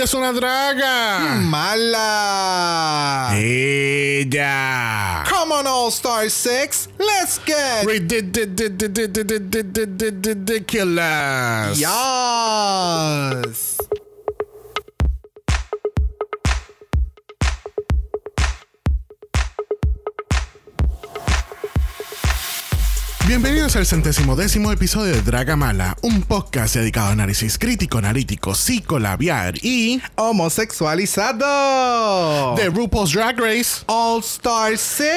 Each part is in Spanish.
ella es una draga. Mala. Ella. Come on, All Star 6. Let's get. Ridiculous. Yes. Bienvenidos al centésimo décimo episodio de Dragamala, un podcast dedicado a análisis crítico, analítico, psicolabiar y Homosexualizado. de RuPaul's Drag Race All Star 6.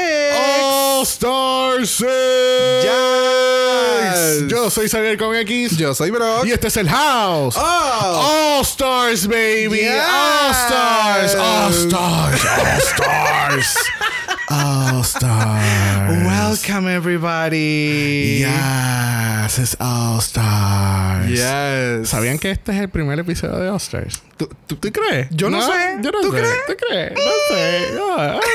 All Star 6. Yes. Yo soy Xavier con X Yo soy Brock. y este es el House. Oh. All Stars, baby. Yes. All Stars. All Stars. All Stars. All Stars. Welcome, everybody. Yes, es All Stars. Yes. ¿Sabían que este es el primer episodio de All Stars? ¿Tú, tú- ¿Tú crees? Yo no sé. Yo no ¿Tú sé. crees? ¿Tú crees? No sé. Ah.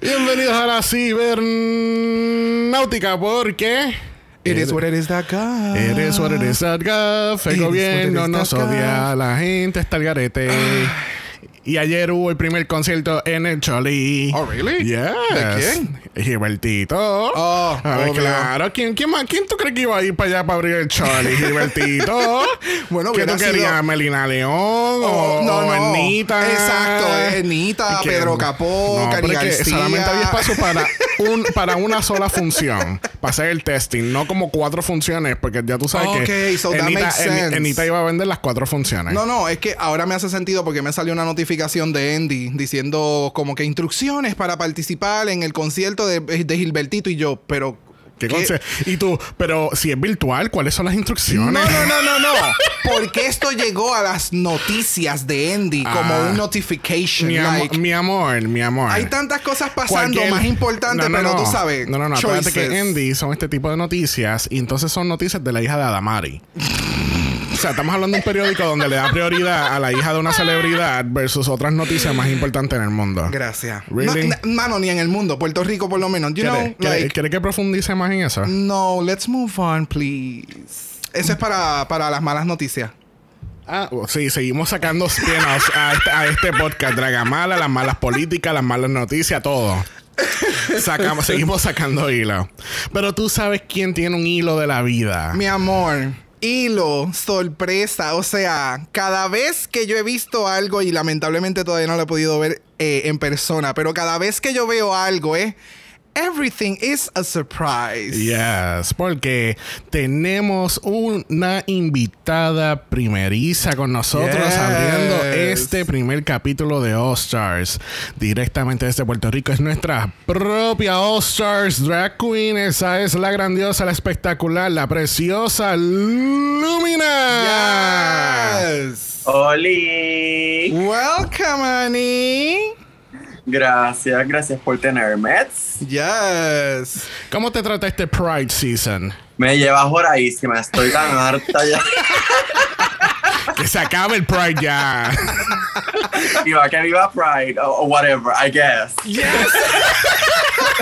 Bienvenidos a la cibernáutica porque... It is what it is that God. It is what it is that. It El gobierno nos odia, la gente está al garete. Y ayer hubo el primer concierto en el Choli. Oh, really? Yes. ¿De quién? Gilbertito. Oh, a ver, claro. ¿Quién, quién, más? ¿Quién tú crees que iba a ir para allá para abrir el Choli? Gilbertito. Bueno, ¿Qué tú querías? sido- ¿Melina León? Oh, o, no, o no. Ernita? Exacto, Ernita, ¿Y qué? Pedro Capó, no, Cari que García. solamente había espacio para, un, para una sola función, para hacer el testing, no como cuatro funciones, porque ya tú sabes que Ok, so Ernita. Ernita iba a vender las cuatro funciones. No, no, es que ahora me hace sentido porque me salió una notificación de Andy diciendo como que instrucciones para participar en el concierto de, de Gilbertito y yo, pero... ¿Qué ¿qué? Y tú, pero si es virtual, ¿cuáles son las No, instrucciones? no, no, no, no. Porque esto llegó a las noticias de Andy como Ah. un notification. Mi, amo- like, mi amor, mi amor. hay tantas cosas pasando Cualquier- más importantes, No, no, pero no. tú sabes. No, no, no. Acuérdate que choices. Andy son este tipo de noticias y entonces son noticias de la hija de Adamari. o sea, estamos hablando de un periódico donde le da prioridad a la hija de una celebridad versus otras noticias más importantes en el mundo. Gracias. Really? No, na- mano, ni en el mundo. Puerto Rico, por lo menos. You know, ¿Quiere, quiere- like, quiere que profundice más en eso? no, let's move on, please. Eso es para, para las malas noticias. Ah, sí, seguimos sacando spin-offs a este, a este podcast. Dragamala, las malas políticas, las malas noticias, todo. Sacamos, seguimos sacando hilo. Pero tú sabes quién tiene un hilo de la vida. Mi amor, hilo, sorpresa. O sea, cada vez que yo he visto algo, y lamentablemente todavía no lo he podido ver eh, en persona, pero cada vez que yo veo algo, eh, everything is a surprise. Yes, porque tenemos una invitada primeriza con nosotros Yes. abriendo este primer capítulo de All Stars directamente desde Puerto Rico. Es nuestra propia All Stars Drag Queen. Esa es la grandiosa, la espectacular, la preciosa Lumina. Yes. Oli. Welcome, Annie. Gracias, gracias por tenerme. Yes. ¿Cómo te trata este Pride Season? Me llevas horadísima, estoy tan harta ya. Que se acabe el Pride ya. Viva que viva Pride o o whatever, I guess. Yes.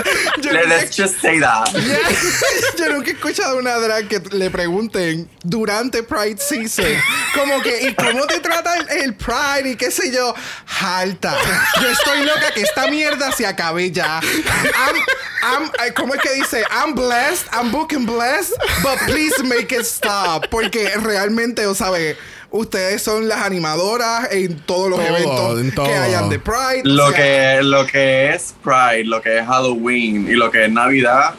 yo, Let- nunca, Let's just say that. yo nunca he escuchado una drag que le pregunten durante Pride Season, como que, ¿y cómo te trata el, el Pride? Y qué sé yo, jalta. Yo estoy loca que esta mierda se acabe ya. I'm, I'm, eh, ¿Cómo es que dice? I'm blessed, I'm booking blessed, but please make it stop. Porque realmente, o sabe, ustedes son las animadoras en todos los Todo, eventos en todo. que hayan de Pride. o Lo sea, que, lo que es Pride, lo que es Halloween y lo que es Navidad,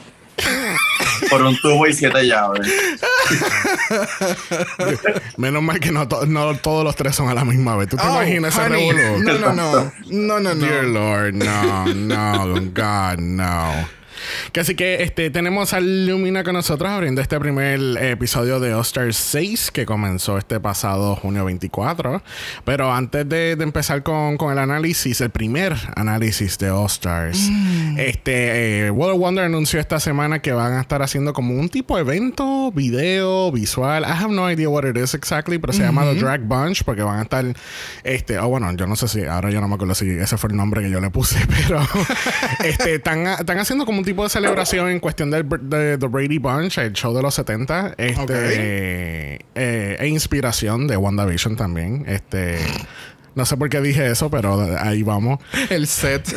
por un tubo y siete llaves. Menos mal que no, to- no todos los tres son a la misma vez. ¿Tú te Oh, imaginas ese revolú? No, no, no. No, no, no. Dear Lord, no, no, God, no. Que así que este, tenemos a Lumina con nosotros abriendo este primer eh, episodio de All-Star 6 que comenzó este pasado junio 24. Pero antes de, de empezar con, con el análisis, el primer análisis de All-Stars, este, eh, World of Wonder anunció esta semana que van a estar haciendo como un tipo de evento, video, visual. I have no idea what it is exactly, pero se llama The Drag Bunch porque van a estar, este, oh bueno, yo no sé si, ahora yo no me acuerdo si ese fue el nombre que yo le puse, pero este, están, están haciendo como un tipo de celebración en cuestión del de The Brady Bunch, el show de los 70. Este, eh, e inspiración de WandaVision también. Este. No sé por qué dije eso, pero ahí vamos. El set.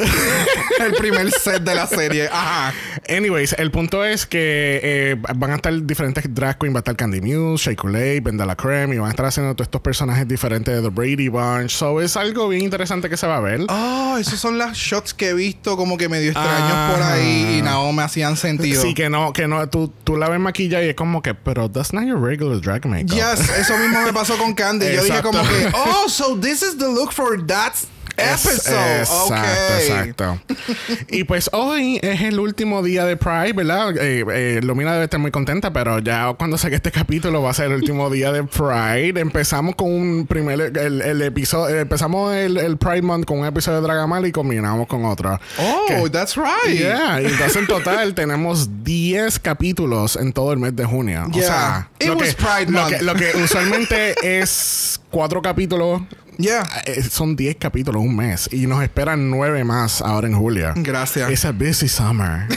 el primer set de la serie. Ajá. Anyways, el punto es que eh, van a estar diferentes drag queens. Va a estar Candy Muse, Shea Coulee, Vendela Creme. Y van a estar haciendo todos estos personajes diferentes de The Brady Bunch. So es algo bien interesante que se va a ver. Oh, esos son las shots que he visto como que medio extraños por Ah. ahí y no me hacían sentido. Sí, que no, que no, tú, tú la ves maquilla y es como que, pero that's not your regular drag makeup. Yes, eso mismo me pasó con Candy. Yo dije como que, oh, so this is the look for that episode. Exacto, okay. exacto. y pues hoy es el último día de Pride, ¿verdad? Eh, eh, Lumina debe estar muy contenta, pero ya cuando saque este capítulo va a ser el último día de Pride. Empezamos con un primer, el, el episodio, empezamos el, el Pride Month con un episodio de Dragamal y combinamos con otro. Oh, Que- that's right. Yeah, y entonces en total tenemos 10 capítulos en todo el mes de junio. O Yeah. sea, It lo was que, Pride lo Month. que- lo que usualmente es cuatro capítulos Yeah. eh, son 10 capítulos un mes y nos esperan 9 más ahora en julio. Gracias. It's a busy summer.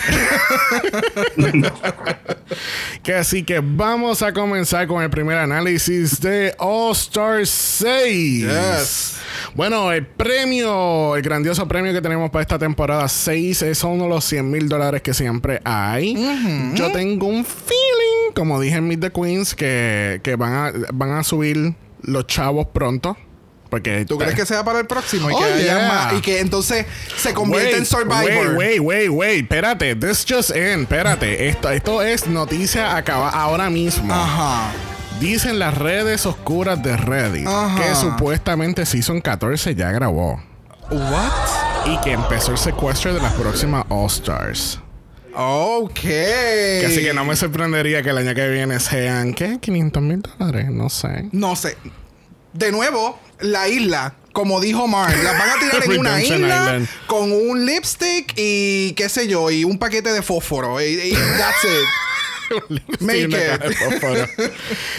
que así que vamos a comenzar con el primer análisis de All Star 6. Yes. Bueno, el premio, el grandioso premio que tenemos para esta temporada 6 es uno de los 100 mil dólares que siempre hay. Yo tengo un feeling, como dije en Meet the Queens, que, que van, a, van a subir los chavos pronto. Porque ¿Tú crees que sea para el próximo? Y Oh, que haya yeah. más- y que entonces se convierte Wait, en Survivor. Wait, wait, wait, wait. Espérate. This just in. Espérate. Esto, esto es noticia acaba ahora mismo. Ajá. Dicen las redes oscuras de Reddit Ajá. que supuestamente Season 14 ya grabó. What? Y que empezó el secuestro de las próximas All Stars. Ok. Así que no me sorprendería que el año que viene sean, ¿qué? 500 mil dólares. No sé. No sé. De nuevo, la isla. Como dijo Mark, las van a tirar en una isla Island. con un lipstick y qué sé yo, y un paquete de fósforo. Y, y that's it. Make it.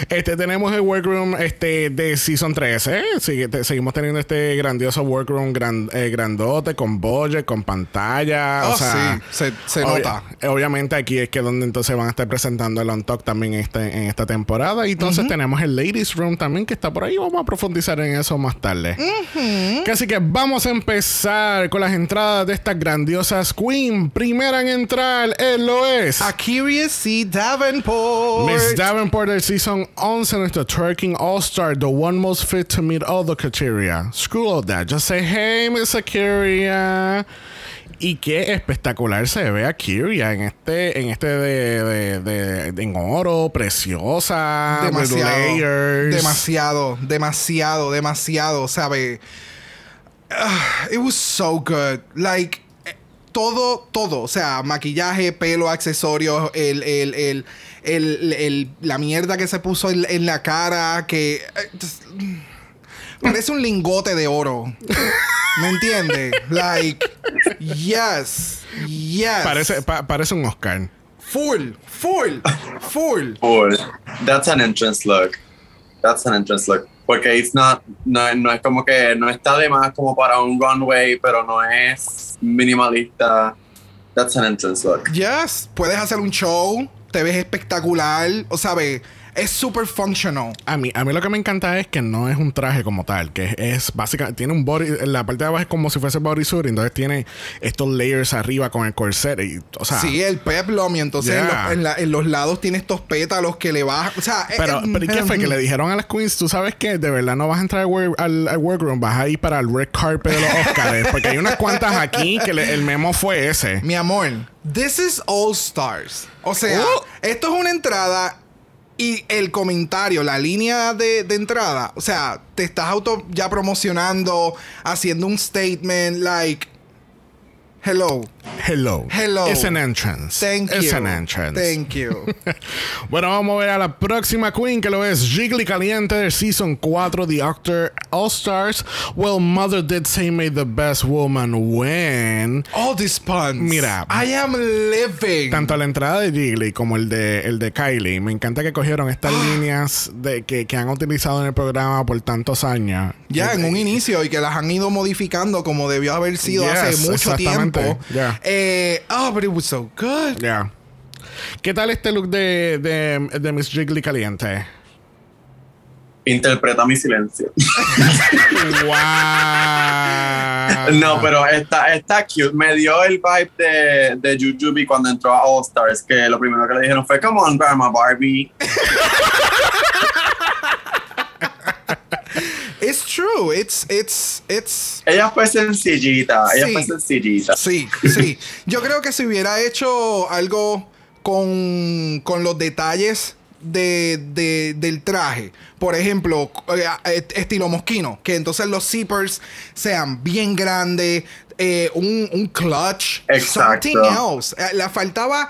este, tenemos el workroom este, de Season 13. Sigue- te- seguimos teniendo este grandioso workroom gran- eh, grandote con budget, con pantalla. Oh, o sea, sí, se- nota. Obviamente aquí es que donde entonces van a estar presentando el On Talk también este, en esta temporada. Y entonces tenemos el Ladies Room también que está por ahí. Vamos a profundizar en eso más tarde. Así que vamos a empezar con las entradas de estas grandiosas Queen. Primera en entrar, él lo es. A Curious C. Davenport. Miss Davenport del Season 11, nuestro Twerking All-Star, the one most fit to meet all the criteria. Screw all that. Just say, hey, Miss Akiria. Y qué espectacular se ve a Kyria en este, en este de, de, de- de- en oro, preciosa, demasiado, layers. demasiado, demasiado, demasiado, ¿sabe? Ah, it was so good. Like, todo, todo. O sea, maquillaje, pelo, accesorios, el, el, el, el, el- la mierda que se puso en, en la cara, que... eh, just- parece un lingote de oro. ¿Me entiendes? Like, yes, yes. Parece, pa- parece un Oscar. Full, full, full. Full. That's an entrance look. That's an entrance look. Porque it's not, no, no es como que no está de más como para un runway, pero no es minimalista. That's an entrance look. Yes, puedes hacer un show, te ves espectacular, o sabes, es super functional. A mí, a mí lo que me encanta es que no es un traje como tal, que es, básicamente, tiene un body, la parte de abajo es como si fuese bodysuit, entonces tiene estos layers arriba con el corset, y, o sea, sí, el peplum y entonces en, los, en la- en los lados tiene estos pétalos que le bajan, o sea, pero, eh, pero ¿y qué fue? Que le dijeron a las queens, tú sabes que de verdad no vas a entrar al, work- al- al workroom, vas a ir para el red carpet de los Oscars, porque hay unas cuantas aquí que le- el memo fue ese. Mi amor, this is All Stars. O sea, Oh. esto es una entrada y el comentario, la línea de, de entrada, o sea, te estás auto ya promocionando, haciendo un statement, like, hello, Hello. Hello. It's an entrance. thank It's you. an entrance. Thank you. Bueno, vamos a ver a la próxima queen que lo es Jiggly Caliente del Season 4 The Octor All Stars. Well, Mother did say may the best woman win. All these puns. Mira. I am living. Tanto la entrada de Jiggly como el de, el de Kylie. Me encanta que cogieron estas líneas de, que, que han utilizado en el programa por tantos años. ya Eh, en un inicio y que las han ido modificando como debió haber sido Yes, hace mucho exactamente. Tiempo. Yeah. Eh, oh, but it was so good. Ya. ¿Qué tal este look de, de, de Miss Jiggly caliente? Interpreta mi silencio. wow. No, pero está, está cute. Me dio el vibe de, de Jujubee cuando entró a All Stars, que lo primero que le dijeron fue, come on, Grandma Barbie. It's true. It's, it's, it's. Ella fue sencillita, ella Sí. fue sencillita. Sí, sí. Yo creo que si hubiera hecho algo con, con los detalles de, de- del traje, por ejemplo, eh, estilo mosquino, que entonces los zippers sean bien grandes, eh, un, un clutch, Exacto. something else. Eh, Le faltaba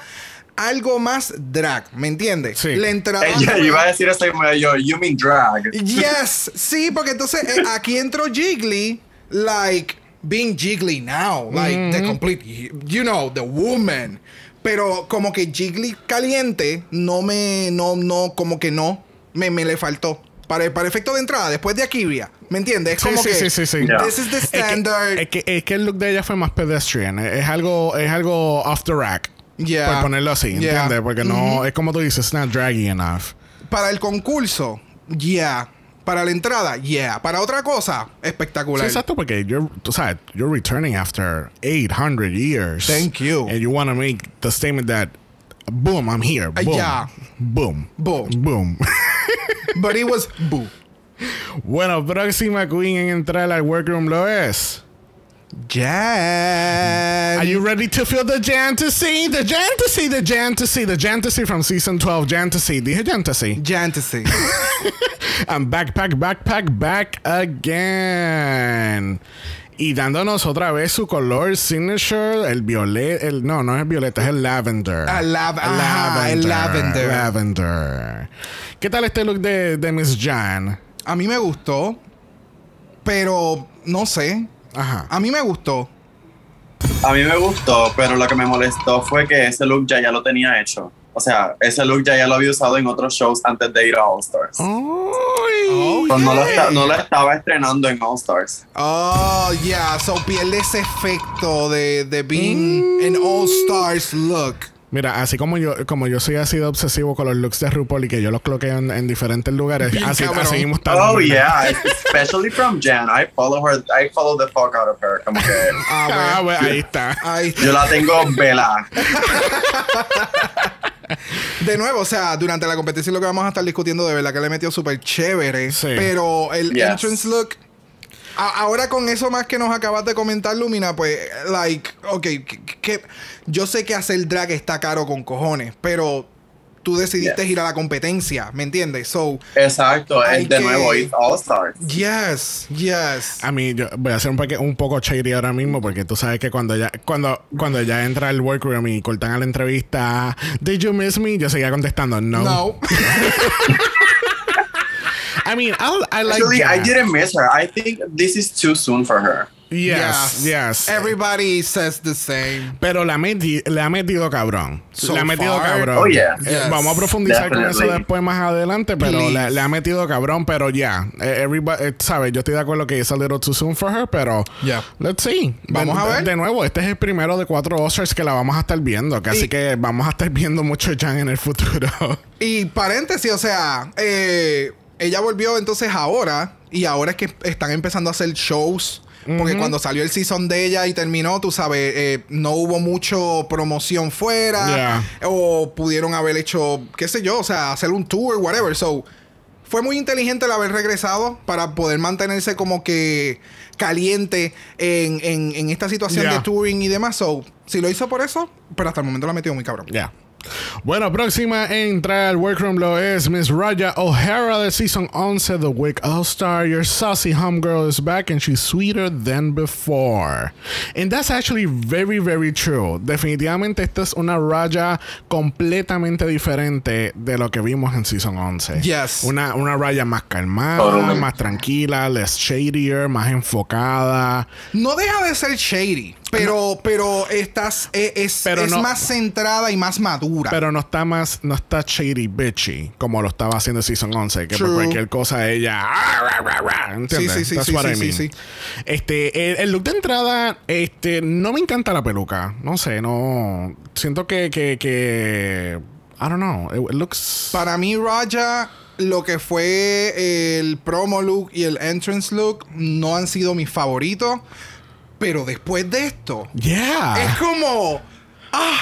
algo más drag, ¿me entiendes? Sí. La entrada. Ella iba a decir eso y yo, you mean drag. Yes, sí, porque entonces eh, aquí entró Jiggly, like being Jiggly now, like the complete, you know, the woman. Pero como que Jiggly caliente, no me, no, no, como que no, me, me le faltó. Para, para efecto de entrada, después de Akivia, ¿me entiendes? Es Sí, como sí, que sí, sí, sí. Ya. this is the Es que- standard. Es que, es que el look de ella fue más pedestrian. Es, es algo, es algo off the rack. Yeah. Por ponerlo así, Yeah. ¿entiendes? Porque no, es como tú dices, it's not draggy enough. Para el concurso, yeah. Para la entrada, yeah. Para otra cosa, Sí, espectacular. exacto, porque you're, tú sabes, you're returning after 800 years. Thank you. And you want to make the statement that, boom, I'm here. Uh, Boom. yeah. Boom. Boom. Boom. But it was boo. bueno, próxima queen en entrar al workroom lo es. Jan. Are you ready to feel the Jantasy? The Jantasy, the Jantasy, the Jantasy from season 12. Jantasy. Dije Jantasy. Jantasy. And backpack, backpack, back again. Y dándonos otra vez su color signature, el violeta, el, no, no es el violeta, es el lavender. Ah, lav- ajá, el lavender. Lavender. ¿Qué tal este look de, de Miss Jan? A mí me gustó, pero no sé. Ajá. A mí me gustó. A mí me gustó, pero lo que me molestó fue que ese look ya ya lo tenía hecho. O sea, ese look ya ya lo había usado en otros shows antes de ir a All Stars. Oh, Pero no, lo yeah. no lo estaba estrenando en All Stars. Oh, yeah. So pierde ese efecto de, de being an all stars look. Mira, así como yo, como yo soy así de obsesivo con los looks de RuPaul y que yo los cloqueo en, en diferentes lugares, Bien así, cabrón. así mismo está. Oh yeah, especially from Jan. I follow her. I follow the fuck out of her. Como que Ah, Ah, bueno. bueno, ahí está. Ahí está. yo la tengo vela. De nuevo, o sea, durante la competición lo que vamos a estar discutiendo de verdad que le metió súper chévere. Sí. Pero el Yes. entrance look. A- ahora con eso más que nos acabas de comentar, Lumina, pues, like, ok, que, que- yo sé que hacer drag está caro con cojones, pero tú decidiste Yes. ir a la competencia, ¿me entiendes? So, Exacto, es de que- nuevo it's All Stars. yes, yes. A mí, yo voy a hacer un, peque- un poco shady ahora mismo porque tú sabes que cuando ya, cuando, cuando ya entra el workroom y cortan a la entrevista, ¿Did you miss me? Yo seguía contestando, no. No. I mean, I, I like Actually, I didn't miss her. I think this is too soon for her. Yes, yes. Everybody says the same. Pero la meti- le ha metido cabrón. So le ha metido far. cabrón. Oh, yeah. Eh, Yes. Vamos a profundizar con eso Definitely. después más adelante, pero le, le ha metido cabrón. Pero ya, eh, everybody, eh, ¿sabes? Yo estoy de acuerdo que es a little too soon for her, pero Yeah. let's see. Vamos de, a ver. De nuevo, este es el primero de cuatro Oscars que la vamos a estar viendo. que Así Y- que vamos a estar viendo mucho Jan en el futuro. Y paréntesis, o sea, eh, ella volvió entonces ahora y ahora es que están empezando a hacer shows. Porque cuando salió el season de ella y terminó, tú sabes, eh, no hubo mucho promoción fuera. Yeah. O pudieron haber hecho, qué sé yo, o sea, hacer un tour, whatever. So, fue muy inteligente el haber regresado para poder mantenerse como que caliente en, en- en esta situación Yeah. de touring y demás. So, si lo hizo por eso, pero hasta el momento lo ha metido muy cabrón. Ya. Bueno, próxima en entrar al workroom lo es Miss Raya O'Hara de Season 11 The Wick All-Star. Your saucy homegirl is back and she's sweeter than before. And that's actually very, very true. Definitivamente esta es una Raya completamente diferente de lo que vimos en Season 11. Yes. Una, una Raya más calmada, Totally. más tranquila, less shadier, más enfocada. No deja de ser shady. Pero, pero estás, e- es, Pero es no- más centrada y más madura. Pero no está más, no está shady bitchy como lo estaba haciendo Season 11, que por True. cualquier cosa ella. ah, ¿Entiendes? Sí, sí, sí, That's sí, what sí, I sí, mean. sí. Este, el, el look de entrada, este, no me encanta la peluca. No sé, no. Siento que, que, que I don't know. It, it looks. Para mí, Raja, lo que fue el promo look y el entrance look no han sido mis favoritos. Pero después de esto, Yeah. es como. Ah,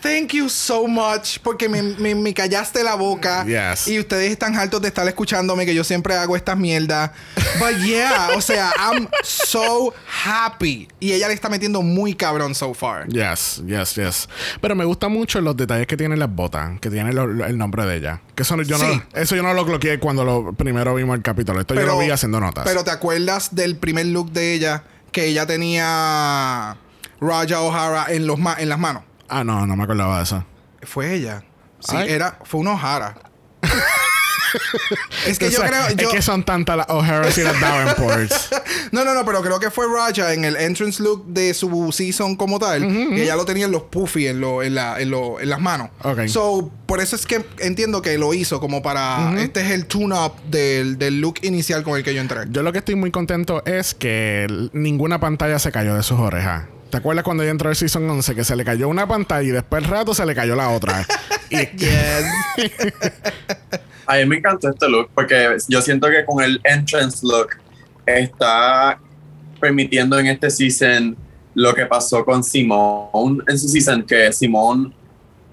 thank you so much. Porque me, me- me callaste la boca. Yes. Y ustedes están hartos de estar escuchándome que yo siempre hago estas mierdas. But yeah, o sea, I'm so happy. Y ella le está metiendo muy cabrón so far. Yes, yes, yes. Pero me gustan mucho los detalles que tienen las botas, que tienen lo- el nombre de ella. Que eso, yo Sí. no, eso yo no lo bloqueé cuando lo primero vimos el capítulo. Esto yo lo vi haciendo notas. Pero te acuerdas del primer look de ella que ella tenía Raja O'Hara en los ma- en las manos. ah, no, no me acordaba de eso. Fue ella. Sí, Ay. era fue un O'Hara. Es que yo creo yo- Es que son tantas las O'Hara y las Davenports. No, no, no, pero creo que fue Raja en el entrance look de su season como tal, que ella lo tenía en los puffy en, lo, en, la, en, lo- en las manos. Ok. So, por eso es que entiendo que lo hizo como para este es el tune up del, del look inicial con el que yo entré. Yo lo que estoy muy contento es que ninguna pantalla se cayó de sus orejas. ¿Te acuerdas cuando ella entró al Season 11 que se le cayó una pantalla y después al rato se le cayó la otra? y, A mí me encantó este look porque yo siento que con el entrance look está permitiendo en este season lo que pasó con Simone en su season, que Simone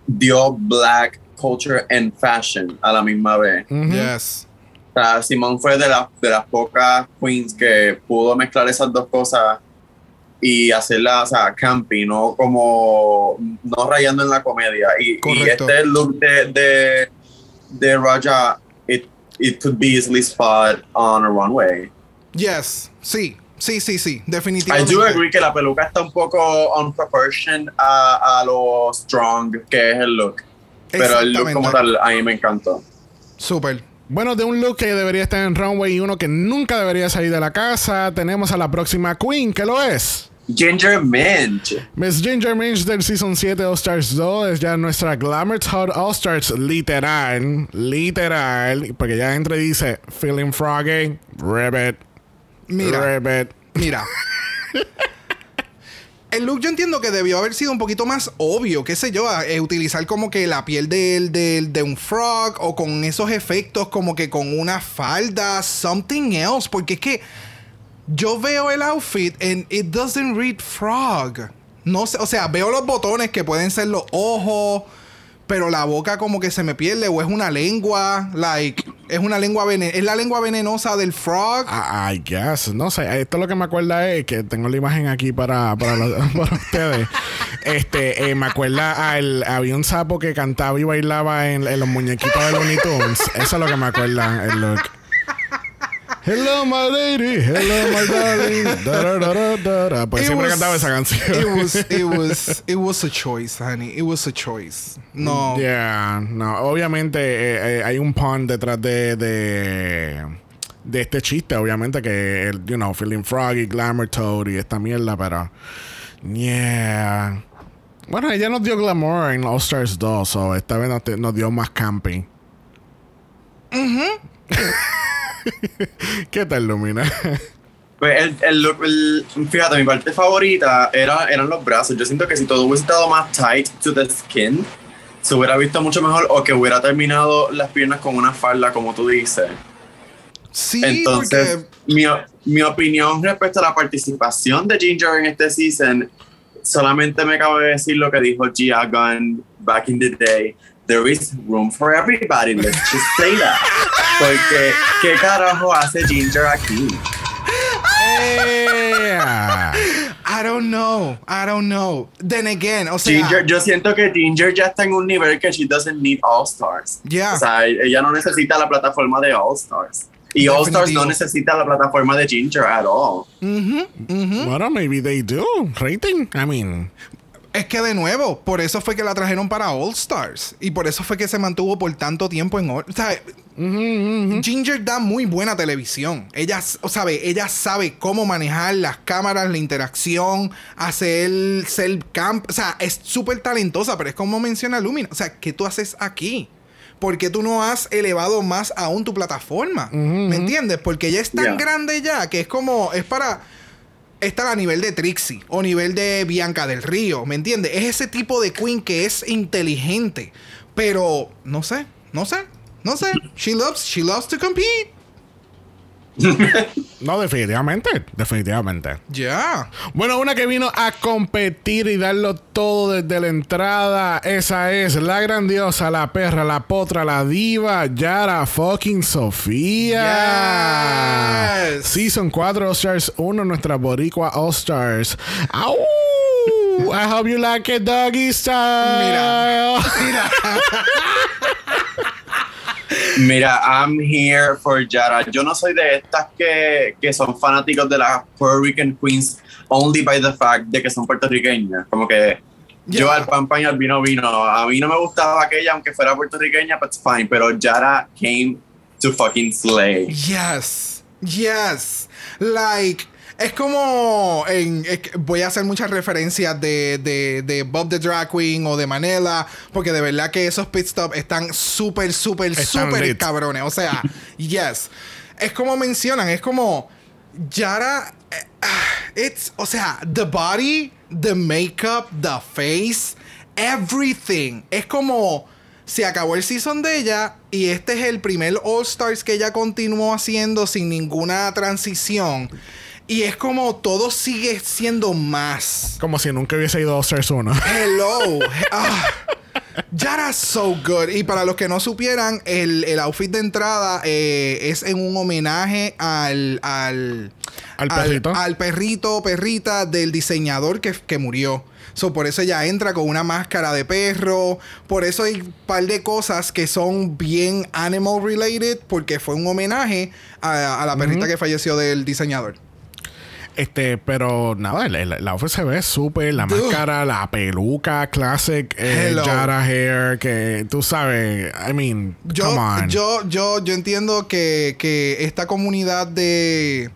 dio black culture and fashion a la misma vez. Ujú. Yes. O sea, Simone fue de, las de las pocas queens que pudo mezclar esas dos cosas y hacerla, o sea, campy, no como, no rayando en la comedia. Y, y este look de, de, de Raja, it, it could be easily spot on a runway. Yes. Sí. Sí, sí, sí. I Definitivamente. do agree que la peluca está un poco on proportion a, a lo strong que es el look. Pero el look como tal, a mí me encantó. Súper. Bueno, de un look que debería estar en runway y uno que nunca debería salir de la casa, tenemos a la próxima queen, que lo es. Ginger Mint. Miss Ginger Minch del Season 7 All Stars 2 es ya nuestra Glamour Hot All Stars literal, literal, porque ya entra y dice Feeling Froggy, Ribbit, Mira. Ribbit. Mira. El look yo entiendo que debió haber sido un poquito más obvio, qué sé yo, eh, utilizar como que la piel del- del- de un frog o con esos efectos como que con una falda, something else, porque es que yo veo el outfit and it doesn't read frog. No sé, o sea, veo los botones que pueden ser los ojos, pero la boca como que se me pierde o es una lengua, like, es una lengua venenosa, es la lengua venenosa del frog. I, I guess, no sé, esto lo que me acuerda es que tengo la imagen aquí para, para ustedes. Este, eh, me acuerda al, había un sapo que cantaba y bailaba en, en los muñequitos de Looney Tunes. Eso es lo que me acuerda el look. Hello my lady, hello my darling. Da, da, da, da, da, da. Pues It siempre was- cantaba esa canción. It was, it was, it was a choice, honey. It was a choice. No. Yeah, no, obviamente eh, eh, hay un pun detrás de, de de este chiste, obviamente que el, you know, Feeling Froggy, Glamour Toad y esta mierda, pero yeah. Bueno, ella nos dio glamour en All Stars 2, so esta vez nos, dio más camping. ¿Qué tal, Lumina? Pues el, el fíjate, mi parte favorita era, eran los brazos. Yo siento que si todo hubiese estado más tight to the skin, se hubiera visto mucho mejor o que hubiera terminado las piernas con una falda, como tú dices. Sí, Entonces, porque mi, mi opinión respecto a la participación de Ginger en este season, solamente me cabe decir lo que dijo Gia Gunn back in the day. There is room for everybody, let's just say that. Porque, ¿qué carajo hace Ginger aquí? Yeah. I don't know. I don't know. Then again, o sea, Ginger, yo siento que Ginger ya está en un nivel que she doesn't need All Stars. Yeah. O sea, ella no necesita la plataforma de All Stars. Y All Stars no necesita la plataforma de Ginger at all. ujú, ujú. Bueno, maybe they do. Rating, I mean. Es que de nuevo, por eso fue que la trajeron para All Stars. Y por eso fue que se mantuvo por tanto tiempo en All. O sea, Ginger da muy buena televisión. Ella, o sabe, ella sabe cómo manejar las cámaras, la interacción, hacer self camp. O sea, es súper talentosa, pero es como menciona Lumina. O sea, ¿qué tú haces aquí? ¿Por qué tú no has elevado más aún tu plataforma? ¿Me entiendes? Porque ella es tan Yeah. grande ya que es como, es para estar a nivel de Trixie o nivel de Bianca del Río, ¿me entiendes? Es ese tipo de queen que es inteligente, pero no sé, no sé, no sé. She loves, she loves to compete. No, definitivamente. Definitivamente. Ya. Bueno, una que vino a competir y darlo todo desde la entrada. Esa es la grandiosa, la perra, la potra, la diva, Yara fucking Sofía. Yes. Season 4 All Stars 1, nuestra Boricua All Stars. ¡Au! I hope you like it, doggy style. Mira. Mira, I'm here for Yara. Yo no soy de estas que, que son fanáticos de las Puerto Rican Queens only by the fact de que son puertorriqueñas. Como que yo Yeah. al pan pan y al vino vino. A mí no me gustaba aquella, aunque fuera puertorriqueña, but it's fine. Pero Yara came to fucking slay. Yes. Yes. Like. Es como. En, es voy a hacer muchas referencias de, de, de Bob the Drag Queen o de Manela. Porque de verdad que esos pit stops están súper, súper, súper cabrones. O sea, yes. Es como mencionan, es como. Yara. eh, ah, It's. O sea, the body, the makeup, the face, everything. Es como. Se acabó el season de ella y este es el primer All Stars que ella continuó haciendo sin ninguna transición. Y es como todo sigue siendo más. Como si nunca hubiese ido a All Stars 1. Hello. Ah. Yara so good. Y para los que no supieran, el, el outfit de entrada eh, es en un homenaje al. Al, ¿Al perrito? Al, perrito, perrita del diseñador que, que murió. So, por eso ella entra con una máscara de perro. Por eso hay un par de cosas que son bien animal related. Porque fue un homenaje a, a la perrita que falleció del diseñador. Este, pero nada, el, el outfit se ve súper, la Dude. máscara, la peluca, classic, eh. Yara hair, que tú sabes, I mean, Yo, come on. yo, yo, yo entiendo que, que esta comunidad de.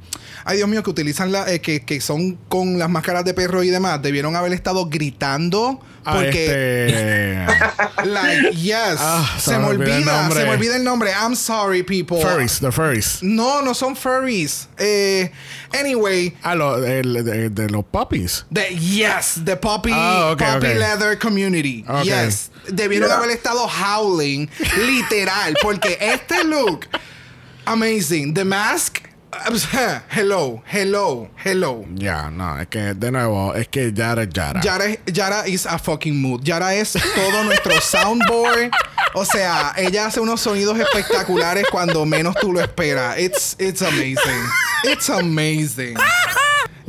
Ay, Dios mío, que utilizan la, eh, que, que son con las máscaras de perro y demás, debieron haber estado gritando. Porque, este, like, yes. Ah, se se me olvida, se me olvida el nombre. I'm sorry, people. furries, the furries. No, no son furries. Eh, anyway, Ah, lo, de, de los puppies. The, yes, the puppy, Ah, puppy leather community. Yes. Debieron Yeah. haber estado howling, literal, porque este look, amazing. The mask, hello, hello, hello. Ya, no, es que de nuevo, es que Yara es Yara. Yara, Yara is a fucking mood. Yara es todo nuestro soundboard. O sea, ella hace unos sonidos espectaculares cuando menos tú lo esperas. It's, it's amazing. It's amazing.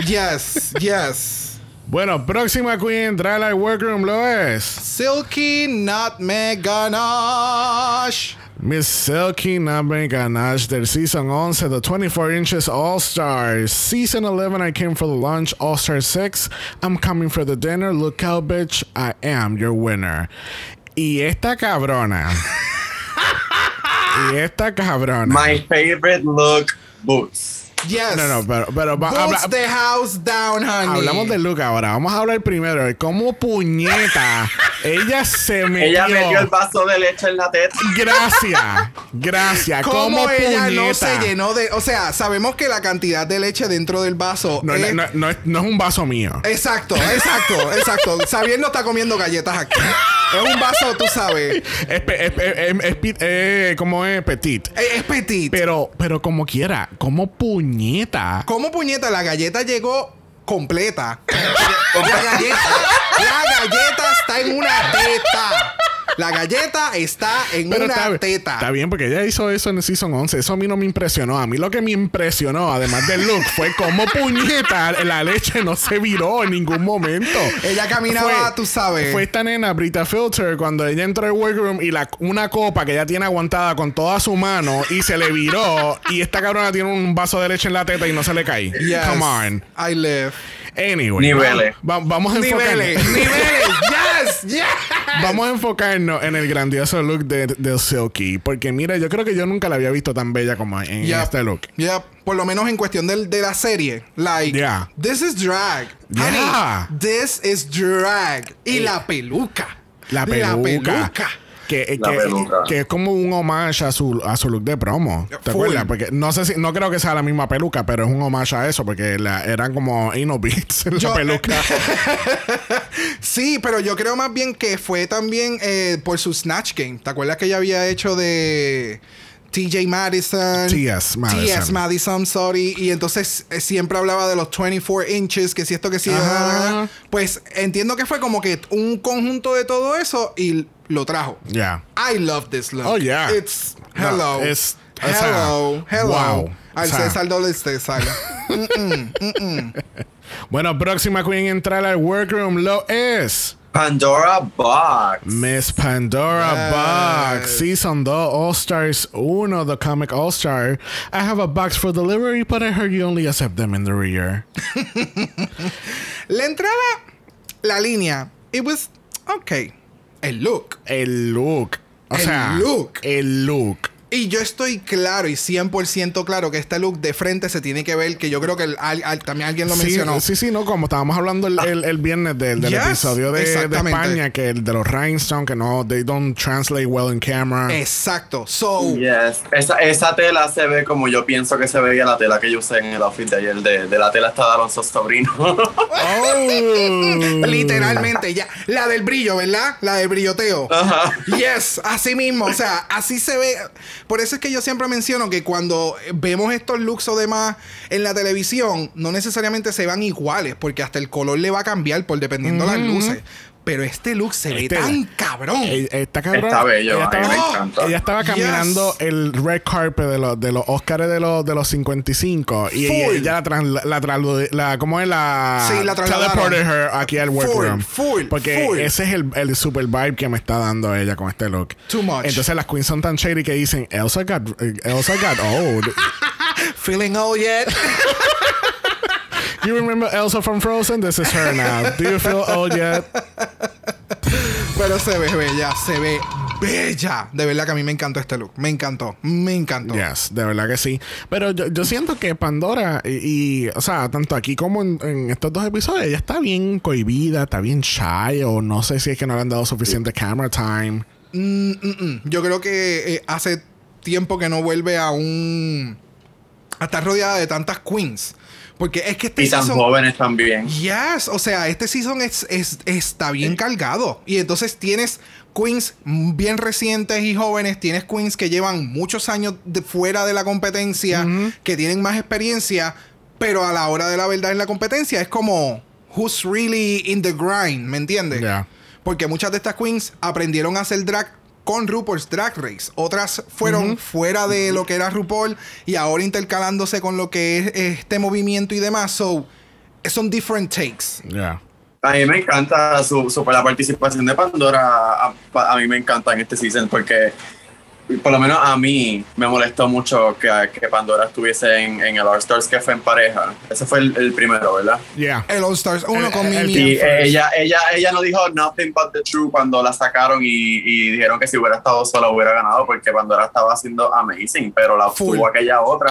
Yes, yes. Bueno, próxima queen, Drylight Workroom lo es. Silky Nutmeg Ganache. Miss Silky Nutmeg Ganache del Season 11, the 24 inches All Stars. Season 11, I came for the lunch. All Star 6, I'm coming for the dinner. Look out, bitch, I am your winner. Y esta cabrona. y esta cabrona. My favorite look, boots. Yes. no, no, pero, pero va- Boots habla- the house down, honey. hablamos del look ahora. Vamos a hablar primero de cómo puñeta ella se metió. Ella metió el vaso de leche en la teta. Gracias, gracias. ¿Cómo ¿Cómo ella no puñeta? se llenó de.? O sea, sabemos que la cantidad de leche dentro del vaso. No, es- no, no, no es, no es un vaso mío. Exacto, exacto, exacto. Xavier no está comiendo galletas aquí. Es un vaso, tú sabes. Es, pe- es, es, es- es eh, como es petit. Es, es petit. Pero, pero como quiera, como puñeta. ¿Cómo puñeta? La galleta llegó completa. La galleta, la galleta está en una teta. La galleta está en Pero una está, teta. está bien, porque ella hizo eso en el Season 11. Eso a mí no me impresionó. A mí lo que me impresionó, además del look, fue como puñeta la leche no se viró en ningún momento. Ella caminaba, tú sabes. Fue esta nena, Brita Filter, cuando ella entró al workroom y la, una copa que ella tiene aguantada con toda su mano y se le viró. y esta cabrona tiene un vaso de leche en la teta y no se le cae. Yes, Come on. I live. Anyway. Niveles. va- vamos a enfocarnos. Niveles, niveles, yes, yes. Vamos a enfocarnos en el grandioso look de, de Silky. Porque mira, yo creo que yo nunca la había visto tan bella como en Yep. este look. Yep. Por lo menos en cuestión del- de, la serie. Like, Yeah. this is drag. Yeah. Honey, this is drag. Y la peluca. La peluca. peluca. Que, La que- es como un homage a su, a su look de promo. ¿Te Full. acuerdas? Porque no sé si, no creo que sea la misma peluca, pero es un homage a eso, porque la, eran como anal beats en la Yo- peluca. Sí, pero yo creo más bien que fue también eh, por su Snatch Game. ¿Te acuerdas que ella había hecho de TJ Madison? T.S. Madison. T.S. Madison, sorry. Y entonces eh, siempre hablaba de los 24 inches, que si esto, que si... Ajá. Pues entiendo que fue como que un conjunto de todo eso y lo trajo. Ya. I love this look. Oh, yeah. It's hello. No, es- o sea, hello. hello. wow. Al O sea- César doble César. Bueno, próxima queen en entrar al workroom lo es. Pandora Box. Miss Pandora Yes. Box, Season 2, All Stars 1, The Comic All Star. I have a box for delivery, but I heard you only accept them in the rear. La entrada, la línea, it was okay. El look. El look. O El sea, look. El look. Y yo estoy claro y 100% claro que este look de frente se tiene que ver, que yo creo que el- al- al- también alguien lo Sí, mencionó. sí, sí, no, como estábamos hablando el, el, el viernes del, del Yes, episodio de, de. España, que el de los rhinestones, que no, they don't translate well in camera. Exacto. So, Yes. Esa, esa tela se ve como yo pienso que se veía la tela que yo usé en el outfit de ayer. De, de la tela está de Alonso Sobrino. Oh. literalmente, ya. La del brillo, ¿verdad? La del brilloteo. Ajá. Yes, así mismo, o sea, así se ve. Por eso es que yo siempre menciono que cuando vemos estos looks o demás en la televisión, no necesariamente se van iguales, porque hasta el color le va a cambiar por dependiendo de las luces. Pero este look se ve Este- tan cabrón. Eh, Está cabrón. Está bello, Ella estaba, me encanta. ella estaba Yes. caminando el red carpet de los, de los Oscars de los, de los 55 y ella, Full. ella la, tras- la, la- ¿cómo es la? Sí, la trasladaron. teleported her aquí al workroom. full, Porque full. ese es el, el super vibe que me está dando ella con este look. Too much. Entonces las queens son tan shady que dicen, Elsa got, Elsa got old. Feeling old yet? you remember Elsa from Frozen? This is her now. Do you feel old yet? Pero se ve bella, se ve bella. De verdad que a mí me encantó este look. Me encantó, me encantó. Yes, de verdad que sí. Pero yo, yo siento que Pandora, y, y, o sea, tanto aquí como en, en estos dos episodios, ella está bien cohibida, está bien shy, o no sé si es que no le han dado suficiente camera time. Mm, mm, mm. Yo creo que eh, hace tiempo que no vuelve a un. a estar rodeada de tantas queens. Porque es que este y tan season- jóvenes también. Yes, o sea, este season es, es- está bien cargado. Y entonces tienes queens bien recientes y jóvenes, tienes queens que llevan muchos años de fuera de la competencia, que tienen más experiencia, pero a la hora de la verdad en la competencia es como who's really in the grind, ¿me entiendes? Yeah. Porque muchas de estas queens aprendieron a hacer drag con RuPaul's Drag Race. Otras fueron fuera de lo que era RuPaul y ahora intercalándose con lo que es este movimiento y demás. So, son different takes. Yeah. A mí me encanta su, su- la participación de Pandora. A, a mí me encanta en este season porque, por lo menos a mí, me molestó mucho que, que Pandora estuviese en, en el All Stars que fue en pareja. Ese fue el, el primero, ¿verdad? Yeah. El All Stars, uno El- con el- Mimi. Y ella, ella, ella no dijo nothing but the truth cuando la sacaron y, y dijeron que si hubiera estado sola hubiera ganado porque Pandora estaba haciendo amazing, pero la Full. tuvo aquella otra.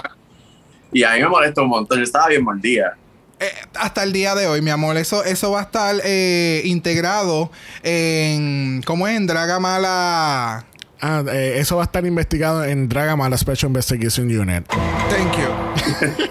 Y a mí me molestó un montón. Yo estaba bien mordida. Eh, hasta el día de hoy, mi amor, eso, eso va a estar eh, integrado en. ¿Cómo es? En Dragamala. Ah, eh, eso va a estar investigado en Dragamala Special Investigation Unit. Thank you.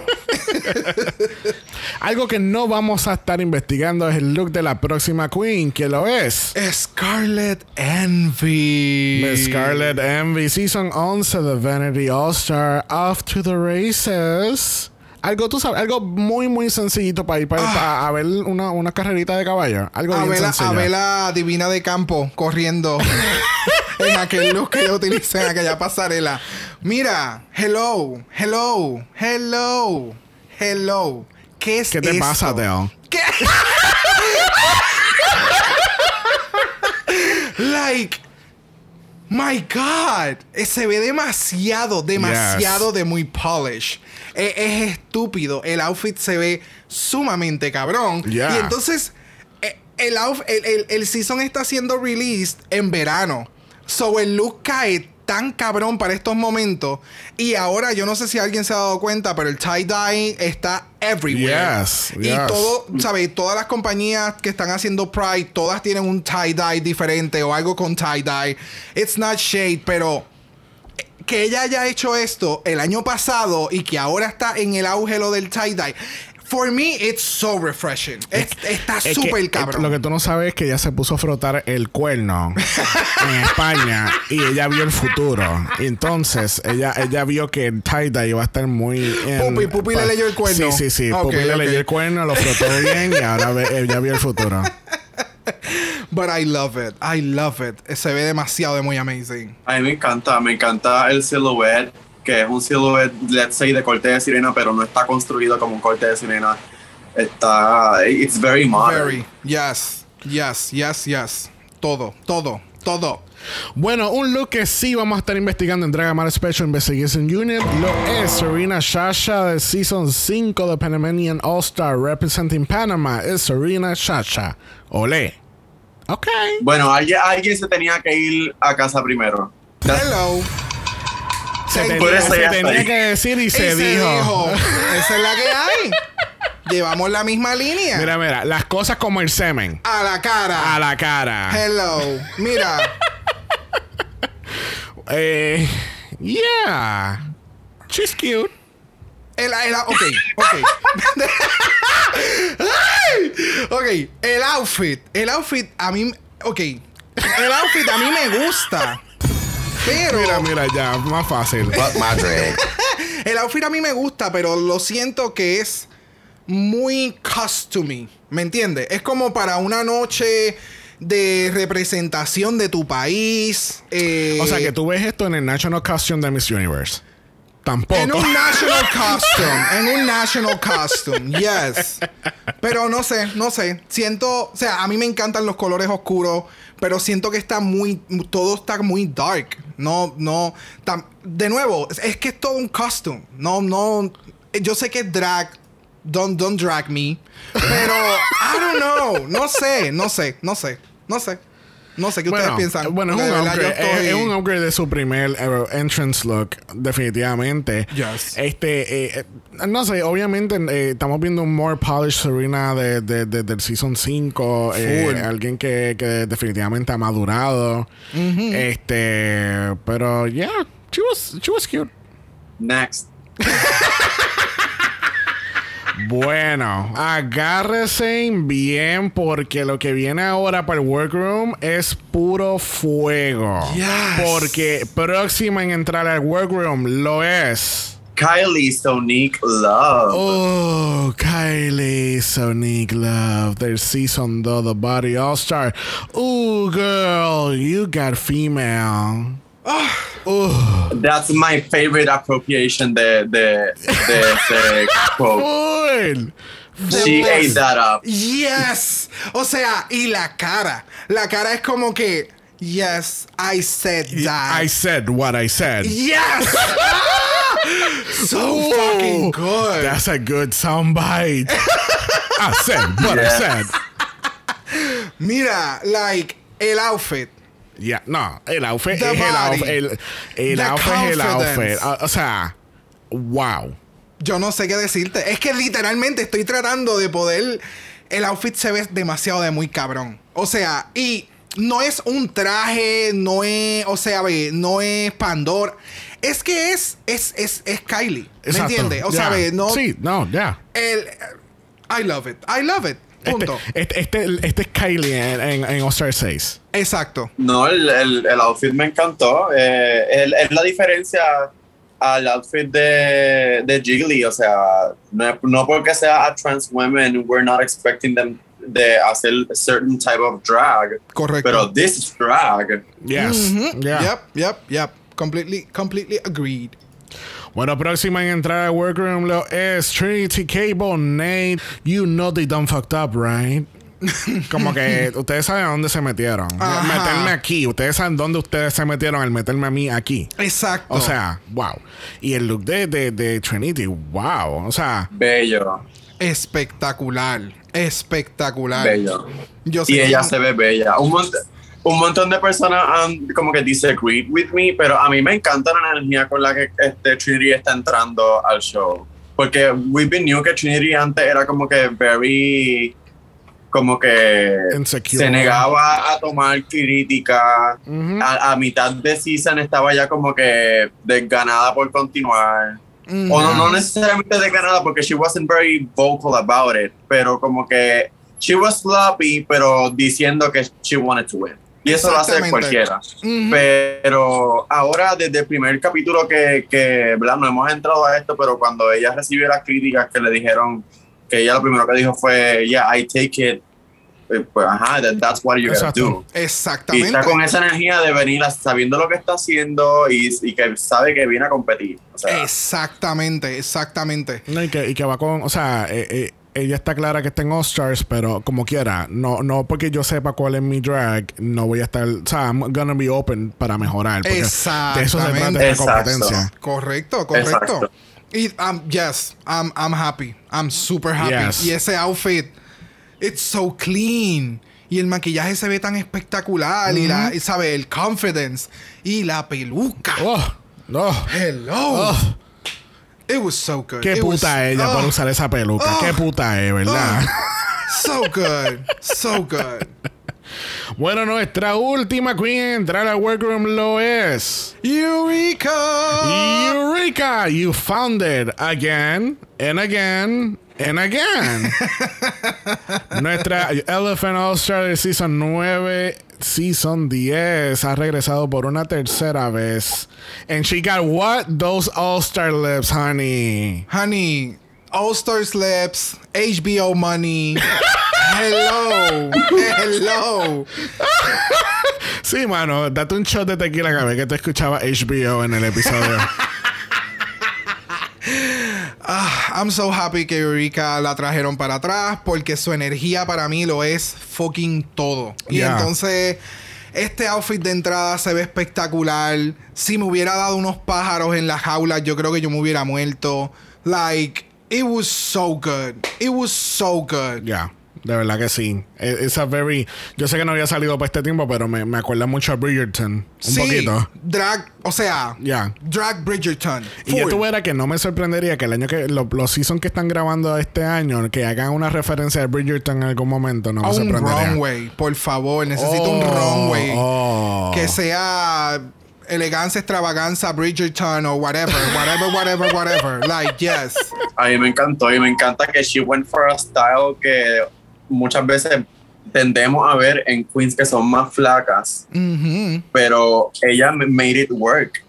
Algo que no vamos a estar investigando es el look de la próxima queen, que lo es. Scarlet Envy. Scarlet Envy, Season 11 de Vanity All Star, Off to the Races. Algo, tú sabes, algo muy, muy sencillito para ir para, para a ver una, una carrerita de caballo. Algo A bien sencillo. a ver la divina de campo corriendo en aquel look que yo utilicé en aquella pasarela. Mira, hello, hello, hello, hello. ¿Qué es ¿Qué te esto? pasa, Teo? ¿Qué? like, My God, se ve demasiado, demasiado de muy polish. Eh, es estúpido. El outfit se ve sumamente cabrón. Yeah. Y entonces, eh, el, el, el- el season está siendo released en verano. So el look cae tan cabrón para estos momentos. Y ahora yo no sé si alguien se ha dado cuenta, pero el tie-dye está everywhere. Yes, y yes. todo, ¿sabes? Todas las compañías que están haciendo Pride, todas tienen un tie-dye diferente o algo con tie-dye. It's not shade, pero que ella haya hecho esto el año pasado y que ahora está en el auge lo del tie-dye. For me, it's so refreshing. Es- está Es súper eh, cabrón. Lo que tú no sabes es que ella se puso a frotar el cuerno en España y ella vio el futuro. Y entonces ella, ella vio que el tie-dye iba a estar muy. en- Pupi, Pupi le leyó el cuerno. Sí, sí, sí. Ok, Pupi le ok. leyó el cuerno, lo frotó bien y ahora ve- ella vio el futuro. But I love it. I love it. Se ve demasiado de muy amazing. A mí me encanta, me encanta el silhouette, que es un silhouette, let's say, de corte de sirena, pero no está construido como un corte de sirena. Está, it's very modern. Very. Yes. Yes. Yes. Yes. Todo. Todo. Todo. Bueno, un look que sí vamos a estar investigando en Dragamar Special Investigation Unit lo es Serena Shasha de Season 5 de Panamanian All Star representing Panama. Es Serena Shasha. Olé. Ok. Bueno, alguien, alguien se tenía que ir a casa primero. Hello. Se, tenía, se que decir y, Y se, dijo. Esa es la que hay. Llevamos la misma línea. Mira, mira, las cosas como el semen. A la cara. A la cara. Hello. Mira. Eh, yeah. She's cute. El, el- ok, ok. Ok, el outfit. El outfit a mí. Ok. El outfit a mí me gusta. Pero. Mira, mira, ya, más fácil. Fuck my dread. El outfit a mí me gusta, pero lo siento que es muy customary. ¿Me entiendes? Es como para una noche de representación de tu país. eh, O sea, que tú ves esto en el National Costume de Miss Universe. Tampoco. En un national costume. en un national costume. Yes. Pero no sé, no sé. Siento, o sea, a mí me encantan los colores oscuros, pero siento que está muy, todo está muy dark. No, no. de nuevo, es que es todo un costume. No, no. Yo sé que es drag. Don't, don't drag me. Pero, I don't know. No sé, no sé, no sé, no sé. No sé qué ustedes piensan. bueno, es un, upgrade, es- estoy- es un upgrade de su primer eh, entrance look, definitivamente. Yes. Este, eh, eh, no sé, obviamente eh, estamos viendo un more polished Serena de, de- de- del season 5. eh, alguien que, que definitivamente ha madurado. Este, pero yeah, she was, she was cute. Next. Bueno, agárrese bien porque lo que viene ahora para el workroom es puro fuego. Yes. Porque próxima en entrar al workroom lo es. Kylie Sonique Love. Oh, Kylie Sonic Love, their season 2 The Body All Star. Ooh, girl, you got female. That's my favorite appropriation The the de ese quote. Full. She ate that up. Yes. O sea, y la cara. La cara es como que, yes, I said that. I said what I said. yes. so Ooh, fucking good. That's a good soundbite. I said what I said. Mira, like, el outfit. Yeah, no, el outfit The es el outfit. El, outfit es el outfit. O sea, wow. Yo no sé qué decirte. Es que literalmente estoy tratando de poder. El outfit se ve demasiado de muy cabrón. O sea, y no es un traje, no es. O sea, ve, no es Pandora. Es que es. Es, es, es Kylie. ¿Me entiendes? O sea, ve, no. Sí, no, ya. El. I love it. I love it. Este, Punto. este, este, este es Kylie en, en, en All Star 6. Exacto. No, el, el, el outfit me encantó. Eh, es la diferencia al outfit de, de Jiggly. O sea, no, no porque sea a trans women, we're not expecting them de hacer a certain type of drag. Correcto. Pero this is drag. Yes. Mhm. Yeah. Yep, yep, yep. Completely, completely agreed. Bueno, próxima en entrar al workroom lo es Trinity Cable Nate. You know they done fucked up, right? Como que ustedes saben a dónde se metieron. Ajá. Meterme aquí. Ustedes saben dónde ustedes se metieron al meterme a mí aquí. Exacto. O sea, wow. Y el look de, de, de Trinity, wow. O sea, Bello, espectacular. Espectacular. bello. Yo Y que- ella se ve bella. Un, un montón de personas han como que disagreed with me, pero a mí me encanta la energía con la que este Trinity está entrando al show. Porque we been knew que Trinity antes era como que very como que Insecure. se negaba a tomar crítica. A, a mitad de season estaba ya como que desganada por continuar. Ujú. O no, no necesariamente desganada porque she wasn't very vocal about it, pero como que she was sloppy, pero diciendo que she wanted to win. Y eso lo hace cualquiera. Pero ahora, desde el primer capítulo que, que ¿verdad? no hemos entrado a esto, pero cuando ella recibió las críticas que le dijeron, que ella lo primero que dijo fue, yeah, I take it, eh, pues ajá, that- that's what you gotta do. Y Exactamente. está con esa energía de venir sabiendo lo que está haciendo y, y que sabe que viene a competir. O sea, Exactamente, exactamente. No, y, que, y que va con, o sea, eh, eh, ella está clara que está en All Stars, pero como quiera, no, no porque yo sepa cuál es mi drag, no voy a estar, o sea, I'm gonna be open para mejorar. Porque de eso se trata Exactamente. competencia. Correcto, correcto. Exacto. Y um, yes, I'm, I'm happy. I'm super happy. Yes. Y ese outfit, it's so clean. Y el maquillaje se ve tan espectacular. Y la, y sabe, el confidence. Y la peluca. Oh, no. Hello. Oh, It was so good. qué It puta was- ella por oh, usar esa peluca. Oh. Qué puta es, ¿verdad? So good. So good. Bueno, nuestra última queen en entrar al workroom lo es. Eureka. Eureka, you found it again and again and again. Nuestra Elephant All Star de Season 9, Season 10 ha regresado por una tercera vez. And she got what? Those All Star lips, honey. Honey, All Stars Lips, HBO money. Hello. Hello. Sí, mano, date un shot de tequila vez que te escuchaba HBO en el episodio. I'm so happy que Eureka la trajeron para atrás porque su energía para mí lo es fucking todo. Y Yeah. entonces este outfit de entrada se ve espectacular. Si me hubiera dado unos pájaros en la jaula, yo creo que yo me hubiera muerto. Like, it was so good. It was so good. Ya, de verdad que sí. E- Esa very. Yo sé que no había salido para este tiempo, pero me, me acuerda mucho a Bridgerton. Un sí, poquito. drag, o sea, Ya. drag Bridgerton. Y yo tuviera que no me sorprendería que el año que lo- los seasons que están grabando este año que hagan una referencia de Bridgerton en algún momento no me A un sorprendería. runway, por favor. Necesito un Oh, runway. oh. Que sea elegancia, extravaganza, Bridgerton o whatever, whatever, whatever, whatever. Like, yes. a mí me encantó y me encanta que she went for a style que muchas veces tendemos a ver en queens que son más flacas, pero ella made it work.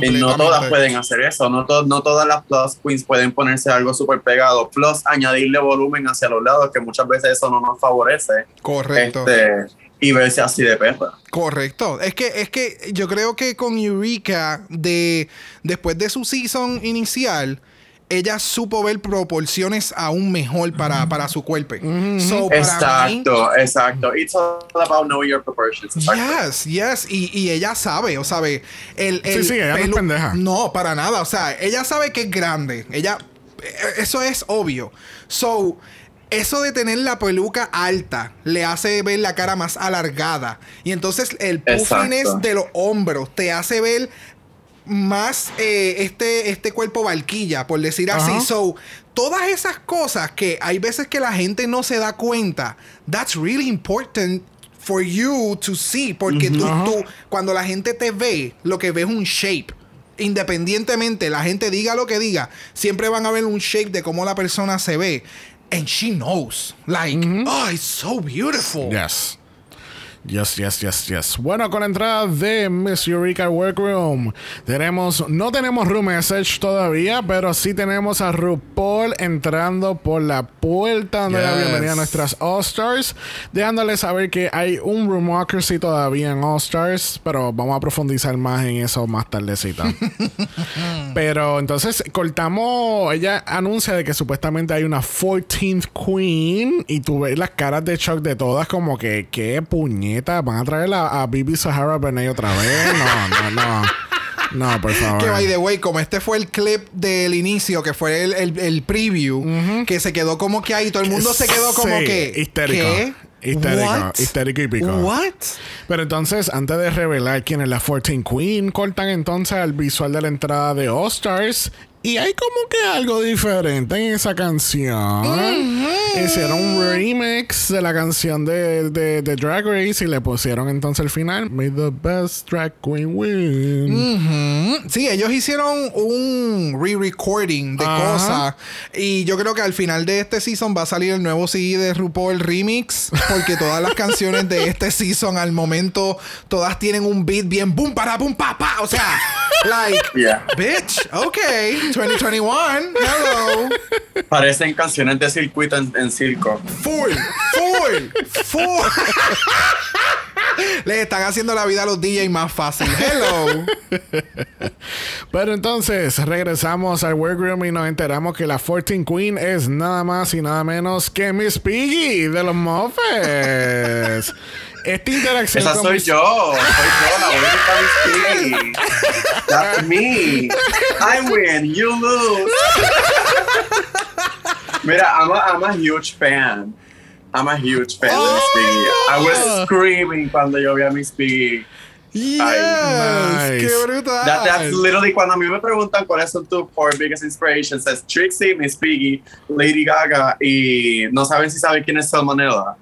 Y no todas pueden hacer eso, no, to- no todas las plus queens pueden ponerse algo súper pegado, plus añadirle volumen hacia los lados, que muchas veces eso no nos favorece. Correcto. Este, y verse así de perra. Correcto. Es que, es que yo creo que con Eureka, de, después de su season inicial, ella supo ver proporciones aún mejor para, para su cuerpo. So, para mí, Exacto, exacto. It's all about knowing your proportions. Yes, yes. Y, y ella sabe, o sabe, el, el Sí, sí, ella no es pendeja. No, para nada. O sea, ella sabe que es grande. Ella, eh, eso es obvio. So, eso de tener la peluca alta le hace ver la cara más alargada. Y entonces el puffiness Exacto. de los hombros te hace ver más eh, este, este cuerpo barquilla, por decir así. So, todas esas cosas que hay veces que la gente no se da cuenta, that's really important for you to see. Porque tú, cuando la gente te ve, lo que ve es un shape. Independientemente, la gente diga lo que diga, siempre van a ver un shape de cómo la persona se ve. And she knows. Like, oh, it's so beautiful. Yes. Yes, yes, yes, yes. Bueno, con la entrada de Miss Eureka Workroom, tenemos, no tenemos room message todavía, pero sí tenemos a RuPaul entrando por la puerta dando la bienvenida a nuestras All Stars, dejándole saber que hay un Roomocracy todavía en All Stars, pero vamos a profundizar más en eso más tardecita. pero entonces cortamos, ella anuncia de que supuestamente hay una 14th Queen y tú ves las caras de shock de todas como que, qué puñeta, van a traer a, a Bibi Sahara Benet otra vez. No, no, no. No, por favor. Que by the way, como este fue el clip del inicio, que fue el, el- el preview, que se quedó como que ahí, todo el mundo se quedó como Sí, que. histérico. ¿Qué? Histérico, What? histérico y pico. What? Pero entonces, antes de revelar quién es la 14 Queen, cortan entonces el visual de la entrada de All Stars. Y hay como que algo diferente en esa canción. Hicieron un remix de la canción de, de, de Drag Race y le pusieron entonces el final. May the best drag queen win. Sí, ellos hicieron un re-recording de cosas. Y yo creo que al final de este season va a salir el nuevo CD de RuPaul Remix. Porque todas las canciones de este season al momento, todas tienen un beat bien boom para boom pa pa. O sea, like, Yeah. bitch, ok, 2021, hello. Parecen canciones de circuito en, en circo. Full, full, full. Le están haciendo la vida a los DJs más fácil. Hello. Pero entonces regresamos al workroom y nos enteramos que la 14 Queen es nada más y nada menos que Miss Piggy de los Muffets. Esta interacción Esa con soy Miss- yo. Soy yo, la única Miss Piggy. That's me. I win, you lose. Mira, I'm a, I'm a huge fan. I'm a huge fan de Miss Piggy. I Oh. was screaming cuando yo vi a Miss Piggy. Yes, Nice. qué brutal. That, that's literally cuando a mí me preguntan cuáles son tus four biggest inspirations, es Trixie, Miss Piggy, Lady Gaga y no saben si saben quién es Salmonella.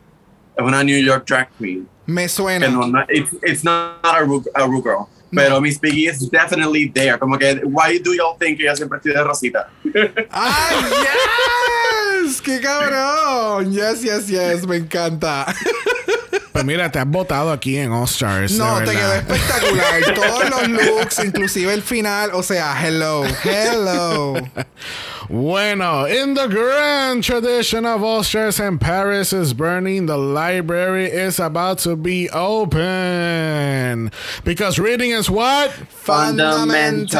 Es una New York drag queen. Me suena. Que no, no- it's, it's not a Ru, a Ru girl. Pero Miss Piggy is definitely there. Como que, why do y'all think ella siempre estoy de rosita? ¡Ay, yes! ¡Qué cabrón! Yes, yes, yes. Me encanta. Pues mira, te has votado aquí en All Stars. No, te quedó espectacular. Todos los looks, inclusive el final. O sea, hello, hello. Bueno, in the grand tradition of All Stars and Paris is burning, the library is about to be open. Because reading is what? Fundamental.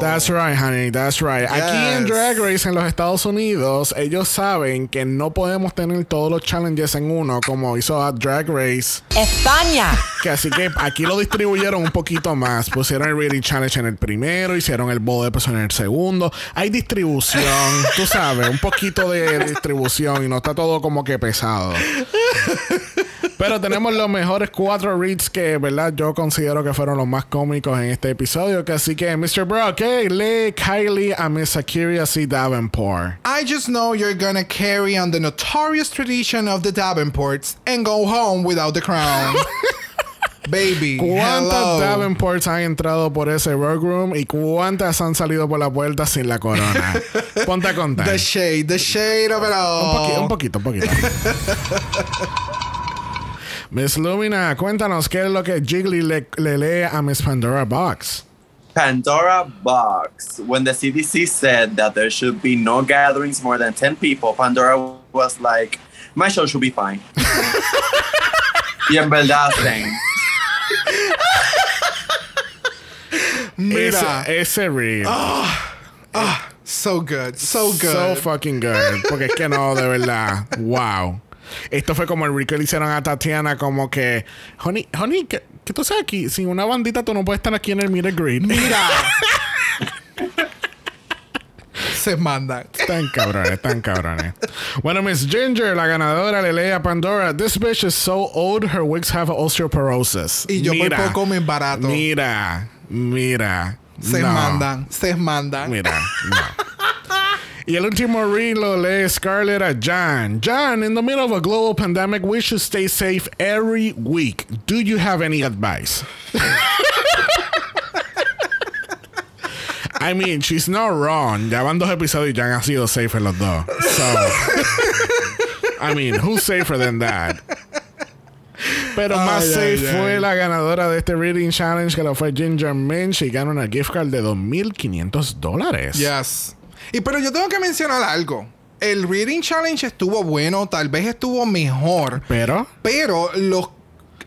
That's right, honey, that's right. Aquí en Yes. Drag Race en los Estados Unidos, ellos saben que no podemos tener todos los challenges en uno, como hizo a Drag Race. España. Que así que aquí lo distribuyeron un poquito más. Pusieron el Reading Challenge en el primero, hicieron el Bowl de Peso en el segundo. Hay distribución, tú sabes, un poquito de distribución y no está todo como que pesado. Pero tenemos los mejores cuatro reads que, ¿verdad? Yo considero que fueron los más cómicos en este episodio. Que así que, Mr. Brock, hey, lee Kylie a Miss Akira C. Davenport. I just know you're gonna carry on the notorious tradition of the Davenports and go home without the crown. Baby, ¿Cuántas hello. Davenports han entrado por ese workroom y cuántas han salido por la puerta sin la corona? Ponte a contar. The shade, the shade of it Un, all. un poquito, un poquito. Miss Lumina, cuéntanos qué es lo que Jiggly le, le lee a Miss Pandora Box. Pandora Box. When the CDC said that there should be no gatherings more than 10 people, Pandora was like, my show should be fine. y en verdad, same. Mira, Ese, ese read. so good, so good. So fucking good. Porque es que no, de verdad. Wow. Esto fue como el read que le hicieron a Tatiana, como que, honey, honey, que tú sabes aquí, sin una bandita tú no puedes estar aquí en el and greet. Mira. Se mandan. Tan cabrones, tan cabrones. Bueno, Miss Ginger, la ganadora, le lee a Pandora. This bitch is so old, her wigs have osteoporosis. Y yo por poco me embarato. Mira, mira. Se no, mandan, se mandan. Mira, no. Y el último read lo lee Scarlett a John. John, in the middle of a global pandemic, we should stay safe every week. Do you have any advice? I mean, she's not wrong. Ya van dos episodios y ya han sido safe los dos. So, I mean, who's safer than that? Pero más Ay, safe ay, fue la ganadora de este Reading Challenge, que lo fue Ginger Minch, y gana una gift card de 2.500 dólares. Yes. Y pero yo tengo que mencionar algo. El Reading Challenge estuvo bueno, tal vez estuvo mejor, Pero, pero los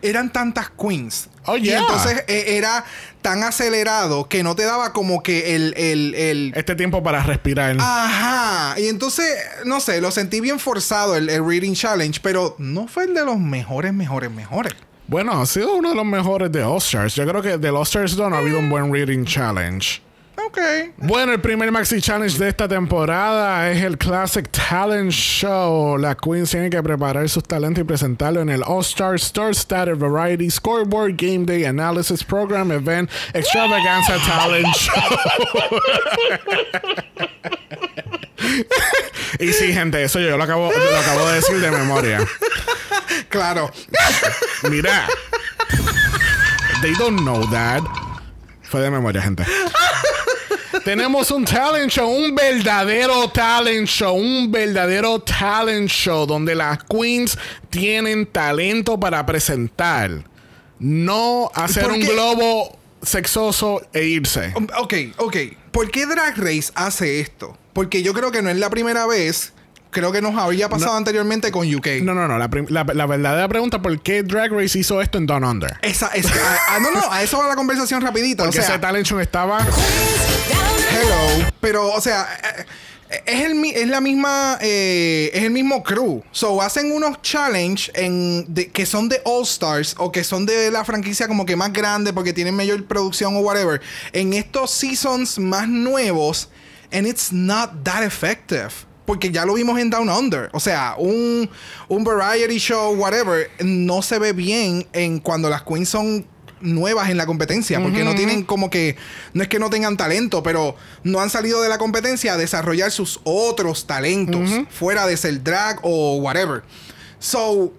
eran tantas queens. Oh, Y entonces eh, era tan acelerado que no te daba como que el, el, el- este tiempo para respirar. Ajá. Y entonces, no sé, lo sentí bien forzado el, el Reading Challenge, pero no fue el de los mejores, mejores, mejores. Bueno, ha sido uno de los mejores de All Stars. Yo creo que de All Stars 2 no ha habido un buen Reading Challenge. Ok. Bueno, el primer Maxi Challenge de esta temporada es el Classic Talent Show. Las queens tienen que preparar sus talentos y presentarlo en el All Star Star Status Variety Scoreboard Game Day Analysis Program Event Extravaganza Talent Show. y sí, gente, eso yo lo acabo, lo acabo de decir de memoria. Claro. Mira. They don't know that. Fue de memoria, gente. Tenemos un talent show, un verdadero talent show, un verdadero talent show donde las queens tienen talento para presentar. No hacer ¿Por un qué? globo sexoso e irse. Ok, ok. ¿Por qué Drag Race hace esto? Porque yo creo que no es la primera vez. Creo que nos había pasado anteriormente con UK. No, no, no. La, la- la verdadera pregunta, ¿por qué Drag Race hizo esto en Down Under? Esa, esa, ah, ah, no, no, a eso va la conversación rapidita. O Porque sea, ese talent show estaba... hello. Pero, o sea, eh, es, el, mi- es la misma, eh, es el mismo crew. So, hacen unos challenge en, de- que son de All Stars o que son de la franquicia como que más grande porque tienen mayor producción o whatever. En estos seasons más nuevos, and it's not that effective. Porque ya lo vimos en Down Under. O sea, un, un variety show, whatever, no se ve bien en cuando las queens son nuevas en la competencia. Porque no tienen como que. No es que no tengan talento, pero no han salido de la competencia a desarrollar sus otros talentos. Fuera de ser drag o whatever. So.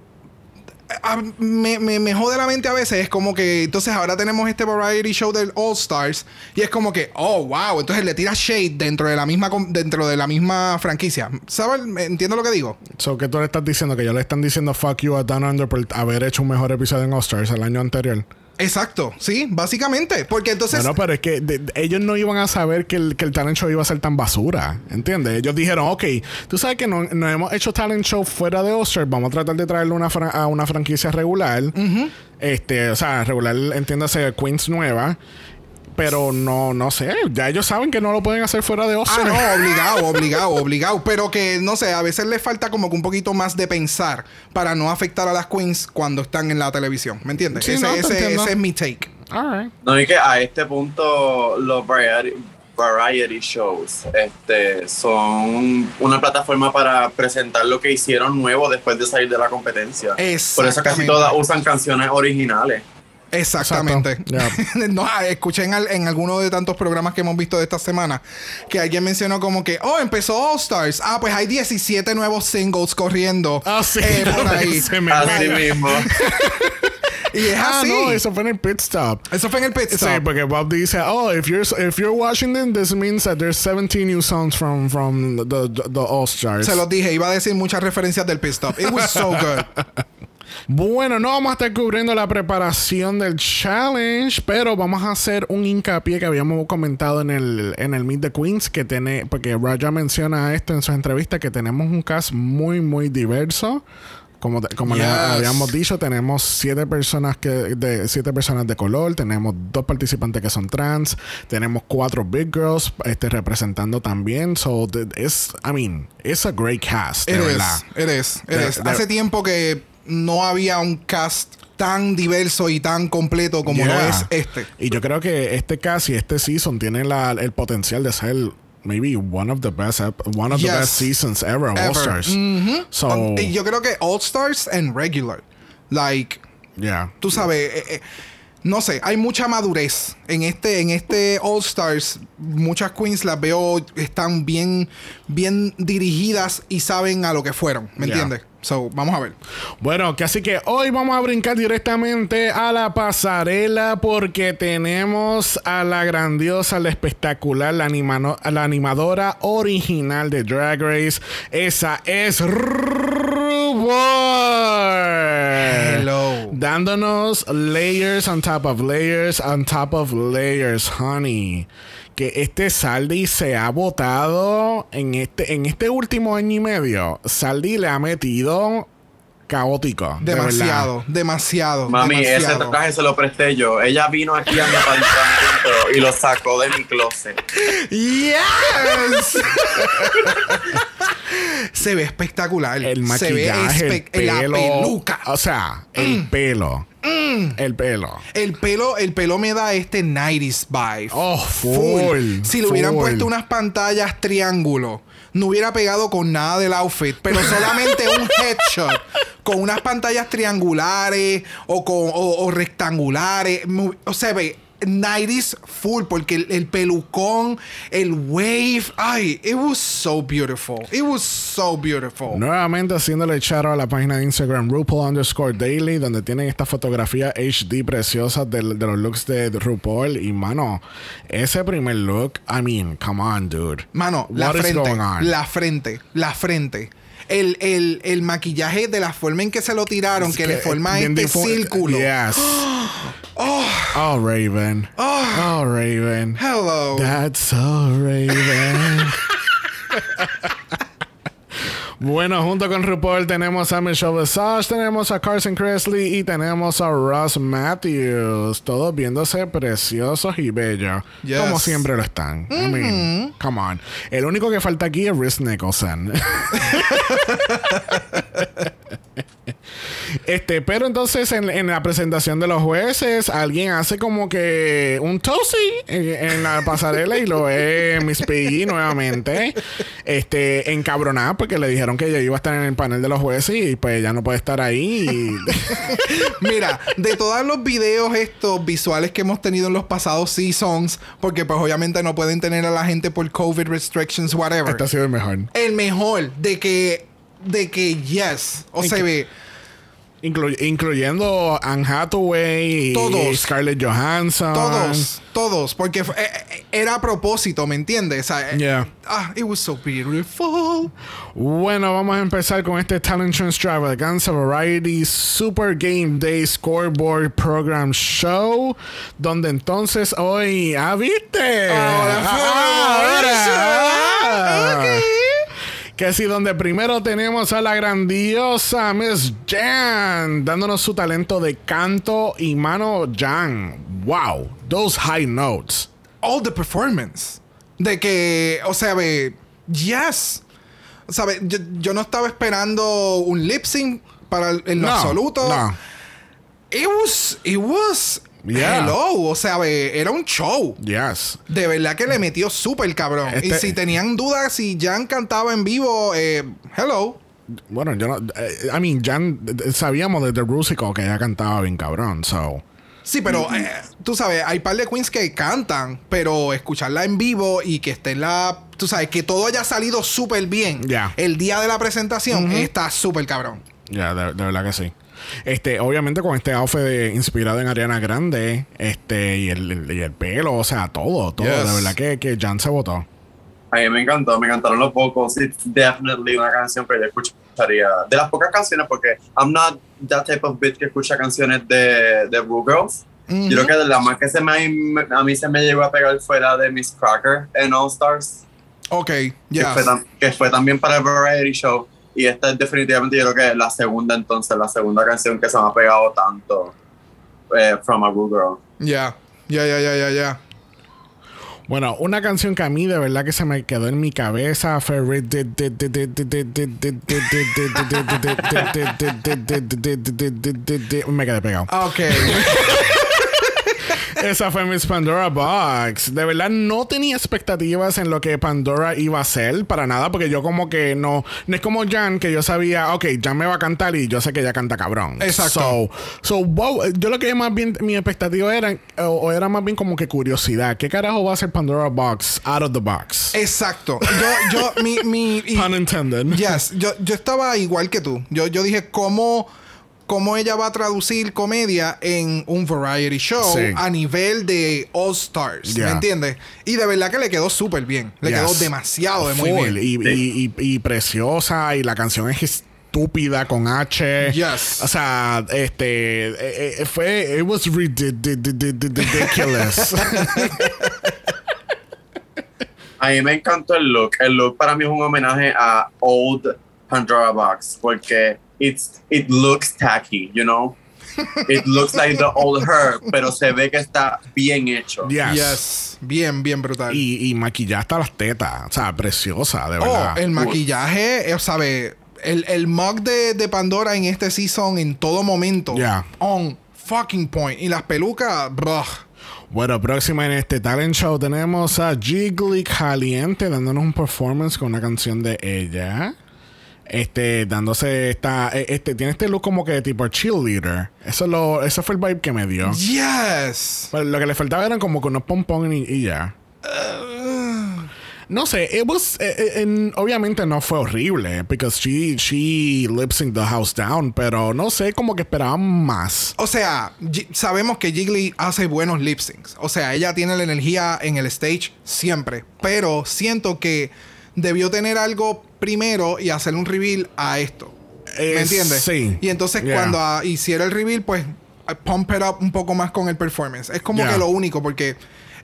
A- me, me, jode la mente a veces. Es como que entonces ahora tenemos este variety show del All Stars. Y es como que, oh, wow. Entonces le tira shade dentro de la misma dentro de la misma franquicia. ¿Sabes? ¿Entiendo lo que digo? So, que tú le estás diciendo que yo le están diciendo fuck you a Down Under por haber hecho un mejor episodio en All Stars el año anterior. Exacto, sí, básicamente. Porque entonces. Bueno, pero es que de- de- ellos no iban a saber que el, que el talent show iba a ser tan basura. ¿Entiendes? Ellos dijeron, ok, tú sabes que no, no hemos hecho talent show fuera de Stars. Vamos a tratar de traerle una a una franquicia regular. Este, o sea, regular, entiéndase, Queens nueva. Pero no, no sé. Ya ellos saben que no lo pueden hacer fuera de All Ah, no, obligado, obligado, obligado. Pero que, no sé, a veces les falta como que un poquito más de pensar para no afectar a las queens cuando están en la televisión. ¿Me entiendes? Sí, ese, no, ese- ese es mi take. All right. No, y que a este punto los variety, variety shows este, son una plataforma para presentar lo que hicieron nuevo después de salir de la competencia. Por eso casi todas usan canciones originales. Exactamente. Exacto. no, escuché en, al- en alguno de tantos programas que hemos visto de esta semana que alguien mencionó como que, oh, empezó All Stars. Ah, pues hay 17 nuevos singles corriendo Ah, sí. eh, por ahí. Se me- Así mismo. Y es Ah, así. no, eso fue en el pit stop. Eso fue en el pit Sí, stop. porque Bob dice, oh, if you're if you're Washington, this means that there's 17 new songs from from the the, the All Stars. Se los dije, iba a decir muchas referencias del pit stop. It was so good. Bueno, no vamos a estar cubriendo la preparación del challenge, pero vamos a hacer un hincapié que habíamos comentado en el, en el Meet the Queens, que tiene, porque Raja menciona esto en su entrevista, que tenemos un cast muy, muy diverso. Como, como le habíamos dicho, tenemos siete personas que de siete personas de color, tenemos dos participantes que son trans, tenemos cuatro big girls este, representando también. So it's, I mean, it's a great cast, is. de- Hace tiempo que no había un cast tan diverso y tan completo como lo es este. Y yo creo que este cast y este season tiene la- el potencial de ser maybe one of the best one of Yes. the best seasons ever All. Stars. Mhm. So Um, yo creo que All Stars and Regular. Like, yeah. tú sabes, eh, eh, no sé, hay mucha madurez en este, en este All Stars. Muchas queens las veo están bien, bien dirigidas y saben a lo que fueron, ¿me Yeah. entiendes? So, vamos a ver. Bueno, que así que hoy vamos a brincar directamente a la pasarela porque tenemos a la grandiosa, la espectacular, la, animano- la animadora original de Drag Race. Esa es RuPaul. Hello. dándonos layers on top of layers on top of layers, honey. Que este Saldi se ha votado en este, en este último año y medio. Saldi le ha metido caótico. de. Demasiado, demasiado. Mami, ese traje se lo presté yo. Ella vino aquí a mi apartamento y lo sacó de mi closet. Yes. se ve espectacular. El se ve maquillaje, el espe- la pelo. peluca. O sea, el pelo. El pelo. El pelo, el pelo me da este 90s vibe. Oh, full, Si le hubieran puesto unas pantallas triángulo, no hubiera pegado con nada del outfit, pero solamente un headshot con unas pantallas triangulares o con o, o rectangulares. O sea, ve 90s full porque el, el pelucón, el wave, ay, it was so beautiful. It was so beautiful. Nuevamente haciéndole out a la página de Instagram RuPaul underscore daily, donde tienen esta fotografía HD preciosa del- de, los looks de RuPaul. Y mano, ese primer look, I mean, come on, dude. Mano, la What frente, la frente, la frente. El, el, el maquillaje de la forma en que se lo tiraron, que, le forma este círculo. Yes. oh. Raven. Oh. Raven. Hello. That's so Raven. bueno, junto con RuPaul tenemos a Michelle Visage, tenemos a Carson Kressley y tenemos a Ross Matthews. Todos viéndose preciosos y bellos. Yes. Como siempre lo están. I mean, come on. El único que falta aquí es Rhys Nicholson. Este, pero entonces en, en la presentación de los jueces, alguien hace como que un toasty en, en la pasarela y lo es Miss Piggy nuevamente. Este, encabronada porque le dijeron que ella iba a estar en el panel de los jueces y pues ella no puede estar ahí. y- Mira, de todos los videos estos visuales que hemos tenido en los pasados seasons, porque pues obviamente no pueden tener a la gente por COVID restrictions, whatever. este ha sido el mejor. El mejor de que, de que yes, o se ve. Inclu- incluyendo Anne Hathaway y. Scarlett Johansson. Todos, todos, porque eh, eh, era a propósito, ¿me entiendes? O sea, eh, Yeah. Ah, it was so beautiful. Bueno, vamos a empezar con este Talent Show Extravaganza Variety Super Game Day Scoreboard Program Show, donde entonces hoy, ah, viste, Ahora Ah, ahora. Ok. Que sí, donde primero tenemos a la grandiosa Miss Jan, dándonos su talento de canto y mano Jan. Wow, those high notes. all the performance. De que, o sea, ve, yes. O sea, ve, yo, yo no estaba esperando un lip sync para el- en lo No, absoluto. no. It was, it was, Yeah. hello. O sea, era un show. Yes. De verdad que le metió súper cabrón. Y Este- si tenían dudas si Jan cantaba en vivo, eh, hello. Bueno, yo no. eh, I mean, Jan, sabíamos desde Rusico que ella cantaba bien cabrón, so. Sí, pero eh, tú sabes, hay par de queens que cantan, pero escucharla en vivo y que esté en la. Tú sabes, que todo haya salido súper bien Ya. el día de la presentación está súper cabrón. Ya, de, de verdad que sí. Este, obviamente con este outfit de- inspirado en Ariana Grande, este, y el, el- y el pelo, o sea, todo, todo. Yes. De verdad que, que Jan se votó. A mí me encantó, me encantaron los pocos. It's definitely una canción que yo escucharía. De las pocas canciones, porque I'm not that type of bitch que escucha canciones de, de Blue Girls. Yo creo que la más que se me, a mí se me llegó a pegar fue la de Miss Cracker en All Stars. Ok, que, ya. fue tam- que fue también para el Variety Show. Y esta es definitivamente yo creo que la segunda entonces, la segunda canción que se me ha pegado tanto eh, From a Good Girl. Ya, ya, ya, ya, ya, ya. Bueno, una canción que a mí de verdad que se me quedó en mi cabeza fue me quedé pegado. Ok. Esa fue Miss Pandora Box. De verdad no tenía expectativas en lo que Pandora iba a hacer para nada, porque yo como que no, no es como Jan que yo sabía, ok, Jan me va a cantar y yo sé que ella canta cabrón. Exacto. So, so wow, yo lo que más bien mi expectativa era o, o era más bien como que curiosidad. ¿Qué carajo va a hacer Pandora Box out of the box? Exacto. Yo, yo, mi, mi. y- Pun intended. Yes, yo, yo estaba igual que tú. Yo, yo dije, ¿cómo, ¿cómo ella va a traducir comedia en un variety show Sí. a nivel de All Stars? Yeah. ¿Me entiendes? Y de verdad que le quedó súper bien. Le Yes. quedó demasiado de muy bien. Y, y- y- y preciosa y la canción es estúpida con H. Yes. O sea, este eh, eh, fue it was ridi- di- di- di- di- ridiculous. A mí me encantó el look. El look para mí es un homenaje a Old Pandora Box porque it's, it looks tacky, you know? It looks like the old her, pero se ve que está bien hecho. yes. Yes. Bien, bien brutal. Y, y maquillada hasta las tetas. O sea, preciosa, de oh, verdad. el maquillaje, eh, sabe, el, el mug de, de Pandora en este season en todo momento. Yeah. On fucking point. Y las pelucas, bruh. Bueno, próxima en este talent show tenemos a Jiggly Caliente dándonos un performance con una canción de ella. Este, dándose esta, eh, este, tiene este look como que tipo cheerleader. Eso lo, eso fue el vibe que me dio. Yes. Pero lo que le faltaba eran como que unos pompón y, y ya. No sé, it was, eh, eh, en- obviamente no fue horrible, because she, she lip synced the house down, pero no sé, como que esperaban más. O sea, sabemos que Jiggly hace buenos lip syncs. O sea, ella tiene la energía en el stage siempre. Pero siento que debió tener algo primero y hacer un reveal a esto. Eh, ¿Me entiendes? sí. Y entonces Yeah. cuando ah, hiciera el reveal, pues ah, pump it up un poco más con el performance. Es como Yeah. que lo único, porque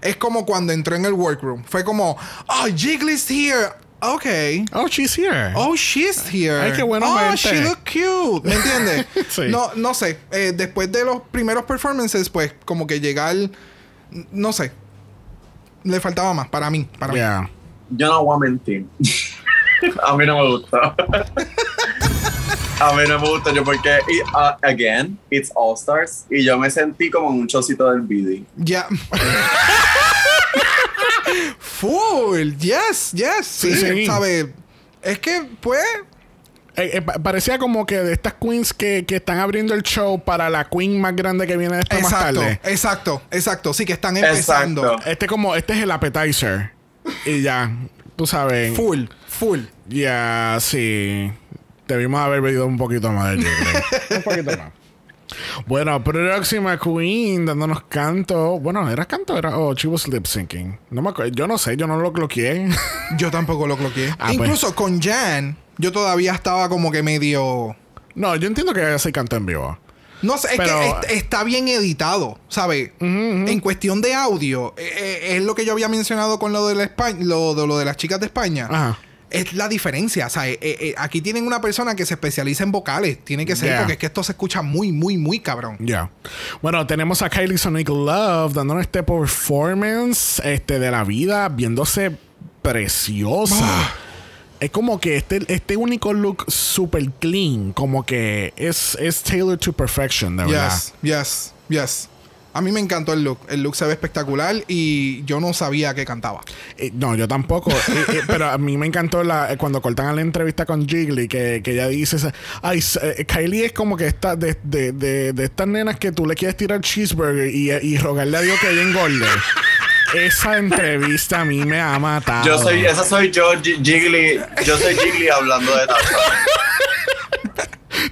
es como cuando entró en el workroom. Fue como, oh, Jiggly's here. Ok. Oh, she's here. Oh, she's here. Ay, qué bueno Oh, she look cute. ¿Me entiendes? Sí. No, no sé. Eh, después de los primeros performances, pues, como que llegar. No sé. Le faltaba más para mí. Para mí. Yo no voy a mentir. a mí no me gusta. a mí no me gusta yo porque, y, uh, again, it's All Stars. Y yo me sentí como en un chocito del BD. Ya. Full. Yes, yes. Sí, Sí. ¿sabe? Es que, pues. Eh, eh, pa- parecía como que de estas queens que, que están abriendo el show para la queen más grande que viene después más Exacto, tarde. exacto, exacto. Sí, que están empezando. Exacto. Este como, este es el appetizer. Y ya, tú sabes. Full, full. Ya, sí. Debimos haber bebido un poquito más de un poquito más. Bueno, próxima queen dándonos canto. Bueno, ¿era canto? Era, oh, she was lip syncing. No me acuerdo. Yo no sé, yo no lo cloqueé. Yo tampoco lo cloqueé. Ah, pues. Incluso con Jan, yo todavía estaba como que medio. no, yo entiendo que ella sí cantó en vivo. No sé, es Pero- que est- está bien editado, ¿sabes? En cuestión de audio, eh, eh, es lo que yo había mencionado con lo de, la Espa- lo, de lo de las chicas de España. Ajá. Es la diferencia, o sea, eh, eh, aquí tienen una persona que se especializa en vocales. Tiene que ser, Yeah. porque es que esto se escucha muy, muy, muy cabrón. Ya. Bueno, tenemos a Kylie Sonic Love dándonos este performance este, de la vida, viéndose preciosa. Es como que este, este único look super clean, como que es, es tailored to perfection, de verdad. Yes, yes, yes. A mí me encantó el look. El look se ve espectacular y yo no sabía que cantaba. Eh, no, yo tampoco. Eh, eh, pero a mí me encantó la, cuando cortan la entrevista con Jiggly, que, que ella dice, ay, Kylie es como que esta, de, de, de, de estas nenas que tú le quieres tirar cheeseburger y, y rogarle a Dios que ella engorde. Esa entrevista a mí me ha matado. Yo soy, esa soy yo, Gi- Jiggly. Yo soy Jiggly hablando de Tarzan.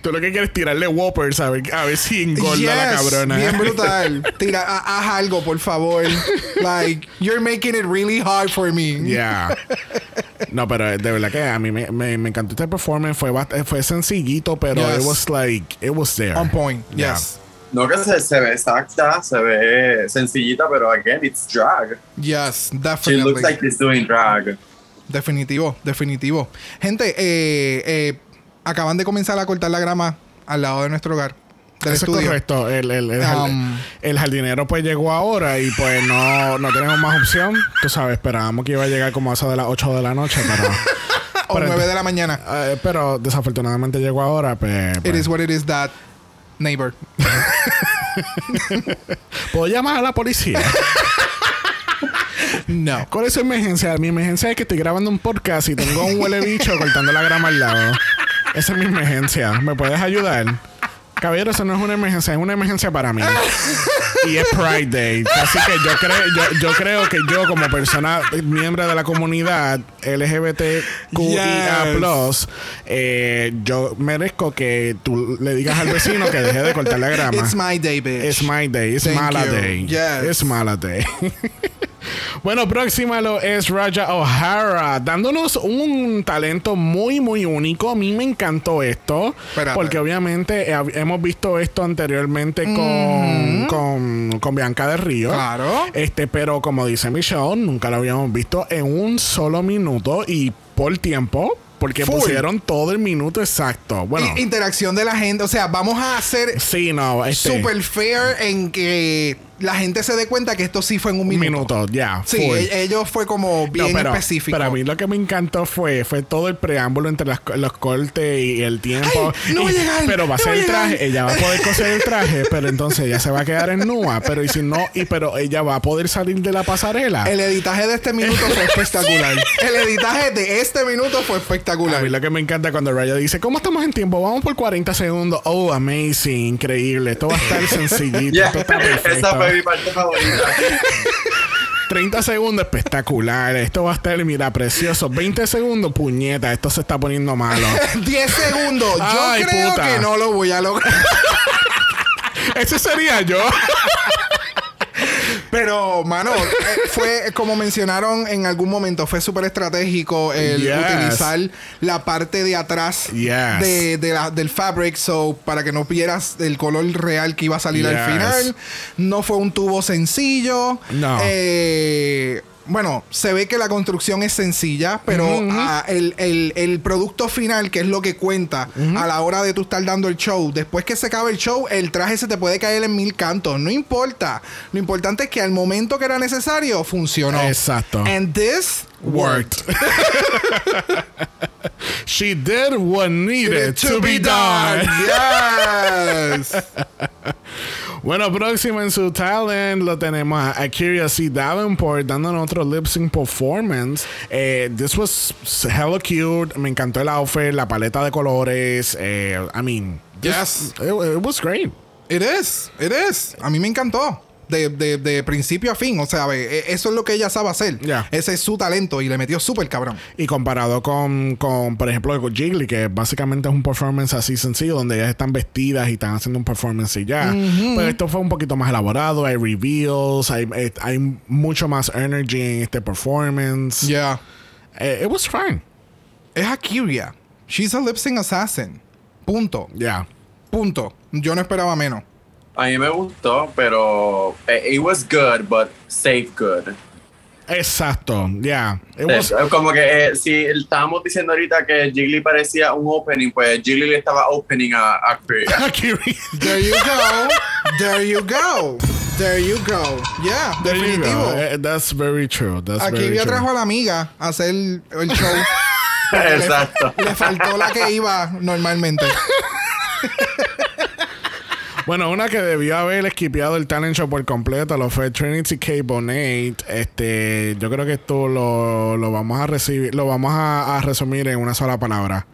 Tú lo que quieres es tirarle Whoppers a ver, a ver si engorda la cabrona. Bien brutal. Tira, ha- haz algo, por favor. Like, you're making it really hard for me. Yeah. No, pero de verdad que a mí me, me, me encantó este performance. Fue, fue sencillito, pero Yes. it was like, it was there. On point. Yeah. Yes. No que se, se ve exacta, se ve sencillita, pero again, it's drag. Yes, She definitely. looks like she's doing drag. Definitivo, definitivo. Gente, eh, eh, acaban de comenzar a cortar la grama al lado de nuestro hogar. Del Eso es estudio. correcto. El, el, Um, el jardinero pues llegó ahora y pues no, no tenemos más opción. Tú sabes, esperábamos que iba a llegar como a eso de las 8 de la noche, pero... O pero- 9 de la mañana. eh, pero desafortunadamente llegó ahora, pues... It pues. is what it is that neighbor. ¿Puedo llamar a la policía? No. ¿Cuál es su emergencia? Mi emergencia es que estoy grabando un podcast y tengo un huele bicho cortando la grama al lado. Esa es mi emergencia. ¿Me puedes ayudar? Caballero, eso no es una emergencia, es una emergencia para mí. y es Pride Day. Así que yo creo, yo, yo creo que yo, como persona miembro de la comunidad LGBTQIA, eh, yo merezco que tú le digas al vecino que deje de cortar la grama. It's my day, bitch. It's my day. It's Thank mala you. day. Yes. It's mala day. Bueno, próxima lo es Raja O'Hara, dándonos un talento muy, muy único. A mí me encantó esto, Espérate. porque obviamente eh, hemos visto esto anteriormente con, con, con Bianca del Río. Claro. Este, pero como dice Michelle, nunca lo habíamos visto en un solo minuto y por tiempo, porque Full. pusieron todo el minuto exacto. Bueno, I- interacción de la gente. O sea, vamos a hacer sí, no, este, super fair en que la gente se dé cuenta que esto sí fue en un un minuto. minuto, ya. Sí, e- ellos fue como bien No, pero, específico. Pero a mí lo que me encantó fue, fue todo el preámbulo entre las- los cortes y el tiempo. Ay, no va a Y- llegar, pero va a no ser va a el traje, llegar. ella va a poder coser el traje, pero entonces ella se va a quedar en nua. Pero y si no, y pero ella va a poder salir de la pasarela. El editaje de este minuto fue espectacular. El editaje de este minuto fue a espectacular. mí lo que me encanta cuando Raya dice, ¿cómo estamos en tiempo? Vamos por 40 segundos. Oh, amazing, increíble. Esto va a estar sencillito. Yeah, Esto está perfecto. Fue mi parte favorita. 30 segundos, espectacular. Esto va a estar, mira, precioso. 20 segundos, puñeta. Esto se está poniendo malo. 10 segundos. Yo Ay, creo puta. que no lo voy a lograr. Ese sería yo. Pero, mano, eh, fue como mencionaron en algún momento, fue súper estratégico el Yes. utilizar la parte de atrás Yes. de, de la- del fabric, so para que no vieras el color real que iba a salir Yes. al final. No fue un tubo sencillo. No. Eh, bueno, se ve que la construcción es sencilla, pero ah, el, el- el producto final, que es lo que cuenta a la hora de tú estar dando el show, después que se acabe el show, el traje se te puede caer en mil cantos. No importa. Lo importante es que al momento que era necesario, funcionó. Exacto. And this. Worked. She did what needed to be done. Yes. Bueno, próximo en su talent lo tenemos a Akira C. Davenport dándonos otro lip sync performance. Eh, this was hella cute. Me encantó el outfit, la paleta de colores. Eh, I mean, Yes. it, it was great. It is, it is. A mí me encantó. De, de- de principio a fin. O sea, e- eso es lo que ella sabe hacer. Ese es su talento y le metió súper cabrón. Y comparado con, con, por ejemplo, con Jiggly, que básicamente es un performance así sencillo, donde ellas están vestidas y están haciendo un performance y ya. Pero esto fue un poquito más elaborado, hay reveals, hay, eh, hay mucho más energy en este performance. Yeah. It was fine. Es Akira. She's a lip sync assassin. Punto. Yeah. Punto. Yo no esperaba menos. A mí me gustó, pero eh, it was good, but safe good. Exacto, yeah. It Eh, was, como que eh, si estábamos diciendo ahorita que Jiggly parecía un opening, pues Jiggly le estaba opening a, a. There you go. There you go. There you go. Yeah, There you definitivo. go. Eh, That's very true. That's very Akira true. trajo a la amiga a hacer el el show. Exacto. Le faltó la que iba normalmente. Bueno, una que debió haber esquipeado el talent show por completo lo fue Trinity K. Bonet. Este, yo creo que esto lo, lo vamos a recibir, lo vamos a, a resumir en una sola palabra.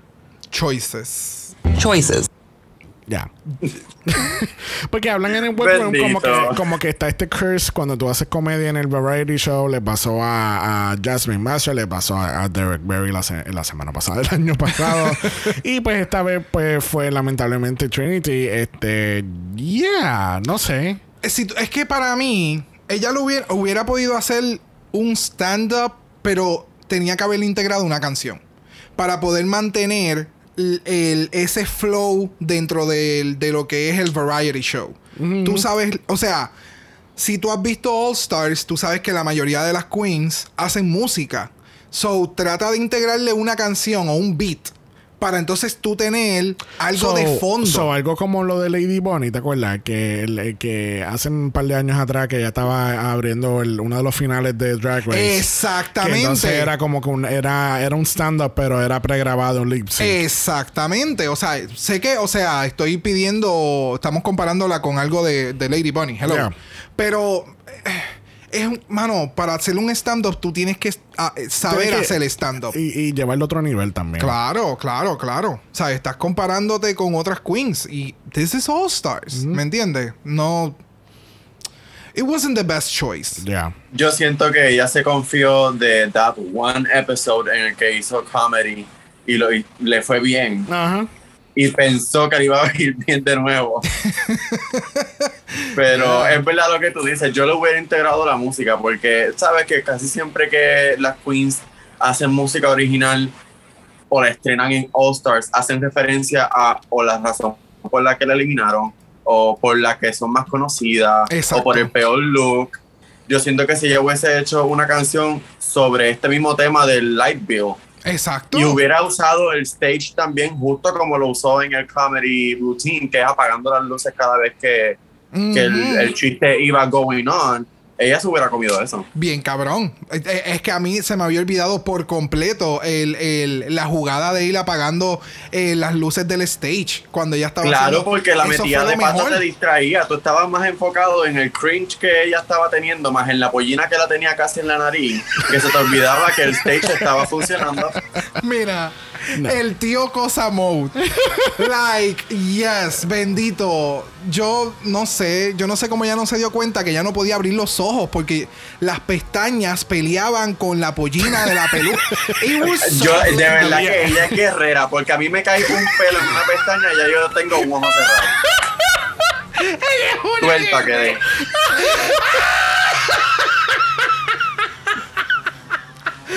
Choices. choices. Ya. Porque hablan en el workroom como que, como que está este curse cuando tú haces comedia en el variety show. Le pasó a, a Jasmine Master, le pasó a, a Derek Berry la, se- la semana pasada, el año pasado. y pues esta vez pues fue lamentablemente Trinity. Este, yeah, no sé. Eh, si tú- es que para mí, ella lo hubiera, hubiera podido hacer un stand-up, pero tenía que haberle integrado una canción. Para poder mantener el, ese flow dentro del- de lo que es el variety show. Tú sabes, o sea, si tú has visto All Stars, tú sabes que la mayoría de las queens hacen música. So, trata de integrarle una canción o un beat para entonces tú tener algo So- de fondo. so, algo como lo de Lady Bonnie, ¿te acuerdas? Que, que hace un par de años atrás que ella estaba abriendo el- uno de los finales de Drag Race. Que Exactamente. entonces era como que un, era, era un stand-up, pero era pregrabado, un lip sync. Exactamente. O sea, sé que, o sea, estoy pidiendo, estamos comparándola con algo de, de Lady Bunny. Hello. Yeah. Pero, eh, es, un- mano, para hacer un stand-up tú tienes que ah, eh, saber Tienes que- hacer stand-up. Y, y llevarlo a otro nivel también. Claro, claro, claro. O sea, estás comparándote con otras queens y this is All Stars. ¿Me entiendes? No. It wasn't the best choice. Yeah. Yo siento que ella se confió de that one episode en el que hizo comedy y, lo, y le fue bien. Ajá. Y pensó que le iba a ir bien de nuevo. Pero es verdad lo que tú dices, yo lo hubiera integrado a la música porque sabes que casi siempre que las queens hacen música original o la estrenan en All Stars, hacen referencia a o la razón por la que la eliminaron o por la que son más conocidas Exacto. o por el peor look. Yo siento que si ella hubiese hecho una canción sobre este mismo tema del Light Bill Exacto. y hubiera usado el stage también justo como lo usó en el comedy routine, que es apagando las luces cada vez que, que el, el chiste iba going on, ella se hubiera comido eso. Bien, cabrón. Es que a mí se me había olvidado por completo el, el- la jugada de ir apagando eh, las luces del stage cuando ella estaba Claro, haciendo- porque la Eso metida de mejor. te distraía. Tú estabas más enfocado en el cringe que ella estaba teniendo, más en la pollina que la tenía casi en la nariz, que se te olvidaba que el stage estaba funcionando. Mira, el tío Cosa Mode. like, yes, bendito. Yo no sé, yo no sé cómo ella no se dio cuenta que ya no podía abrir los ojos porque las pestañas peleaban con la pollina de la peluca. Yo, de verdad que ella es guerrera, porque a mí me cae un pelo en una pestaña y ya yo tengo un ojo cerrado. Suelta quedé.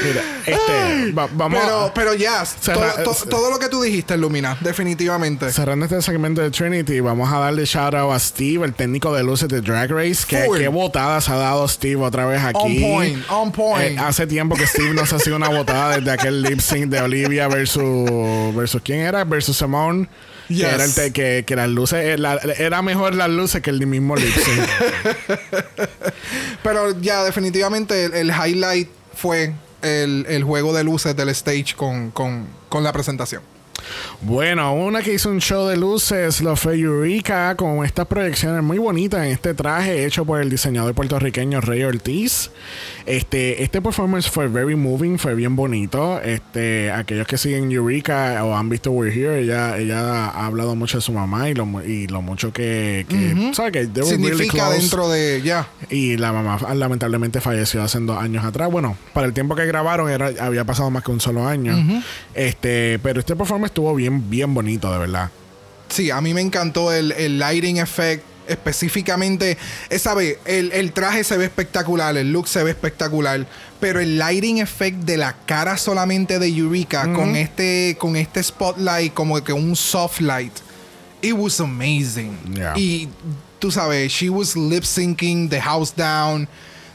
Mira, este, va- vamos Pero, a- pero ya, Cerra- todo, to- todo lo que tú dijiste, Lumina, definitivamente. Cerrando este segmento de Trinity, vamos a darle shout out a Steve, el técnico de luces de Drag Race. Que, qué botadas ha dado Steve otra vez aquí. On point, on point. Eh, hace tiempo que Steve nos ha sido una botada desde aquel lip sync de Olivia versus. versus ¿Quién era? Versus Simone. Yes. Que, era el te- que, que las luces. eh, la- era mejor las luces que el mismo lip sync. Pero ya, definitivamente, el, el highlight fue el, el juego de luces del stage con, con, con la presentación. Bueno, una que hizo un show de luces lo fue Eureka con estas proyecciones muy bonitas en este traje hecho por el diseñador puertorriqueño Rey Ortiz. Este, este performance fue very moving, fue bien bonito. Este, aquellos que siguen Eureka o han visto We're Here, ella, ella ha hablado mucho de su mamá y lo, mu- y lo mucho que, que ¿sabes? Que they were really Significa close. dentro de. Ya. Y la mamá lamentablemente falleció hace dos años atrás. Bueno, para el tiempo que grabaron era, había pasado más que un solo año. Este, pero este performance estuvo bien, bien bonito, de verdad. Sí, a mí me encantó el, el lighting effect. Específicamente, esa vez, el, el traje se ve espectacular, el look se ve espectacular, pero el lighting effect de la cara solamente de Eureka con este con este spotlight como que un soft light, it was amazing. Yeah. Y tú sabes, she was lip syncing the house down,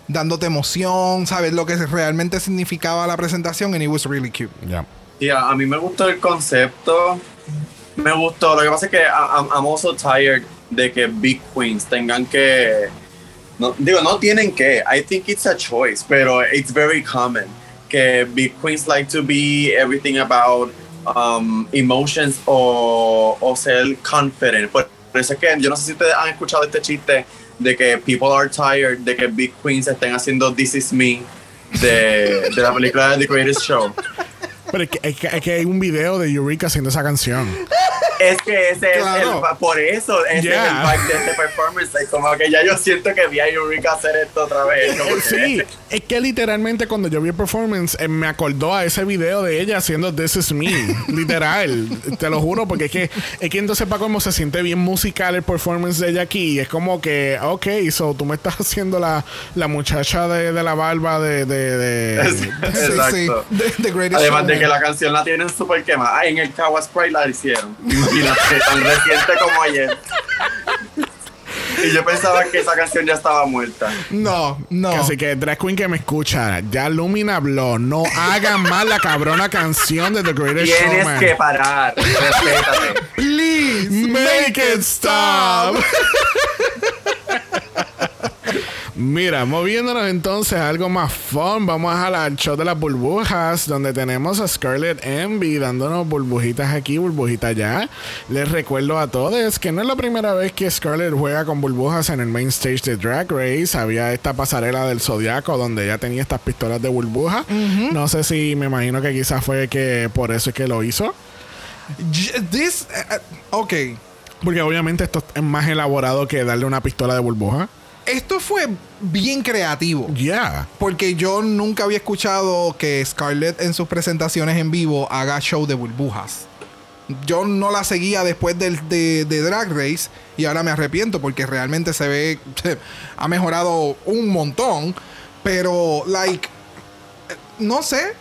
dándote emoción, sabes lo que realmente significaba la presentación, and it was really cute. Ya. Sí, a, mí me gustó el concepto. Me gustó. Lo que pasa es que I'm, I'm also tired de que Big Queens tengan que. No, digo, no tienen que. I think it's a choice, pero it's very common. Que Big Queens like to be everything about um, emotions o, o ser confident. Por eso es que yo no sé si ustedes han escuchado este chiste de que people are tired de que Big Queens estén haciendo This Is Me de, de la película The Greatest Show. Pero es que, es que- es que hay un video de Eureka haciendo esa canción. Es que ese Claro. es el, por eso ese Yeah. es el vibe de este performance. Like, como que ya yo siento que vi a Eureka hacer esto otra vez. que- Sí, es que literalmente cuando yo vi el performance eh, me acordó a ese video de ella haciendo This Is Me, literal, te lo juro, porque es que, es que entonces para como se siente bien musical el performance de ella aquí, y es como que, ok, so tú me estás haciendo la, la muchacha de, de la barba de... de, de- Sí, sí, Exacto. The, the greatest Además de showman. Que la canción la tienen súper quemada. Ah, en el Kawa Sprite la hicieron. Imagínate, tan reciente como ayer. Y yo pensaba que esa canción ya estaba muerta. No, no. Así que Drag Queen que me escucha, ya Lumina habló, no hagan más la cabrona canción de The Greatest Tienes Showman. que parar. Respétate. Please Make it stop. Mira, moviéndonos entonces a algo más fun, vamos al show de las burbujas, donde tenemos a Scarlett Envy dándonos burbujitas aquí, burbujitas allá. Les recuerdo a todos que no es la primera vez que Scarlett juega con burbujas en el main stage de Drag Race. Había esta pasarela del Zodiaco donde ella tenía estas pistolas de burbuja. No sé si me imagino que quizás fue que por eso es que lo hizo. This, eh, eh, ok. Porque obviamente esto es más elaborado que darle una pistola de burbuja. Esto fue bien creativo. Yeah. Porque yo nunca había escuchado que Scarlett en sus presentaciones en vivo haga show de burbujas. Yo no la seguía después del, de, de Drag Race y ahora me arrepiento porque realmente se ve, ha mejorado un montón. Pero, like, no sé,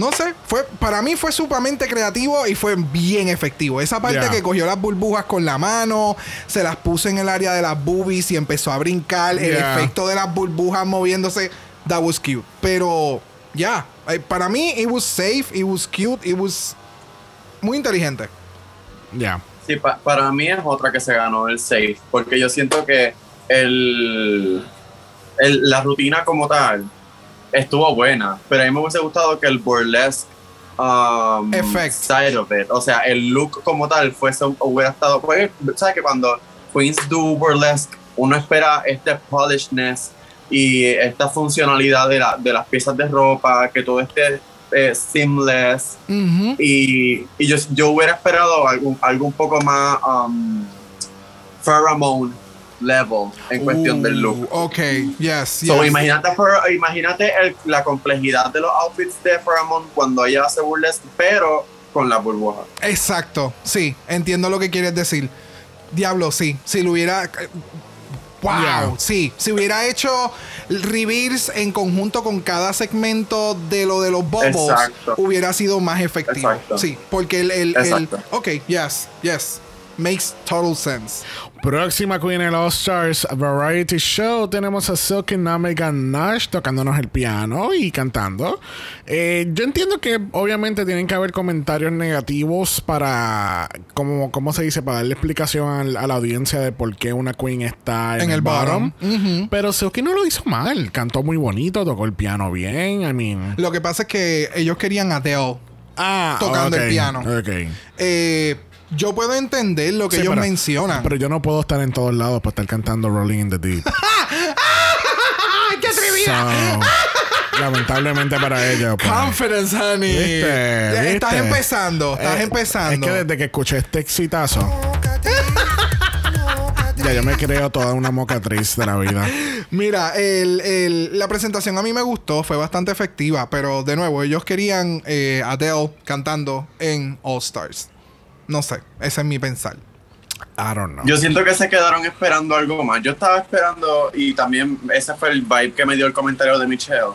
no sé, fue para mí fue sumamente creativo y fue bien efectivo. Esa parte Yeah. que cogió las burbujas con la mano, se las puso en el área de las boobies y empezó a brincar, el Yeah. efecto de las burbujas moviéndose, that was cute. Pero ya, eh, para mí it was safe, it was cute, it was muy inteligente. Ya. Sí, pa- para mí es otra que se ganó el safe, porque yo siento que el, el- la rutina como tal estuvo buena, pero a mí me hubiese gustado que el burlesque um, Effect. side of it, o sea, el look como tal fuese, hubiera estado, sabes que cuando queens do burlesque, uno espera este polishedness y esta funcionalidad de, la- de las piezas de ropa, que todo esté eh, seamless, y, y yo, yo hubiera esperado algo, algo un poco más um, pheromone level en cuestión del look. Ok, yes, So, yes. imagínate, pher- imagínate el- la complejidad de los outfits de Pheromone cuando ella hace burlesque, pero con la burbuja. Exacto, sí, entiendo lo que quieres decir. Diablo, sí, si lo hubiera... Wow, Yeah. sí, si hubiera hecho reveals en conjunto con cada segmento de lo de los bubbles, Exacto. hubiera sido más efectivo. Exacto. Sí, porque el, el, el- Exacto. Ok, yes, yes. Makes total sense. Próxima Queen en el All Stars Variety Show tenemos a Silky Namega Nash tocándonos el piano y cantando. Eh, yo entiendo que obviamente tienen que haber comentarios negativos para, como, ¿cómo se dice? Para darle explicación al- a, la audiencia de por qué una Queen está en, En el bottom. Ujú. Pero Silky no lo hizo mal. Cantó muy bonito, tocó el piano bien. I mean. Lo que pasa es que ellos querían a Adele. Ah, Tocando el ok, piano. Ok. Eh, yo puedo entender lo que Sí, ellos pero- mencionan. Pero yo no puedo estar en todos lados para estar cantando Rolling in the Deep. ¡Ay, qué atrevida! So, lamentablemente para ellos. pues. Confidence, honey. ¿Viste? Ya Estás empezando, estás Eh, empezando. Es que desde que escuché este exitazo, ya yo me creo toda una mocatriz de la vida. Mira, el- el- la presentación a mí me gustó, fue bastante efectiva, pero de nuevo, ellos querían eh, Adele cantando en All Stars. No sé, ese es mi pensar. I don't know. Yo siento que se quedaron esperando algo más. Yo estaba esperando, y también ese fue el vibe que me dio el comentario de Michelle.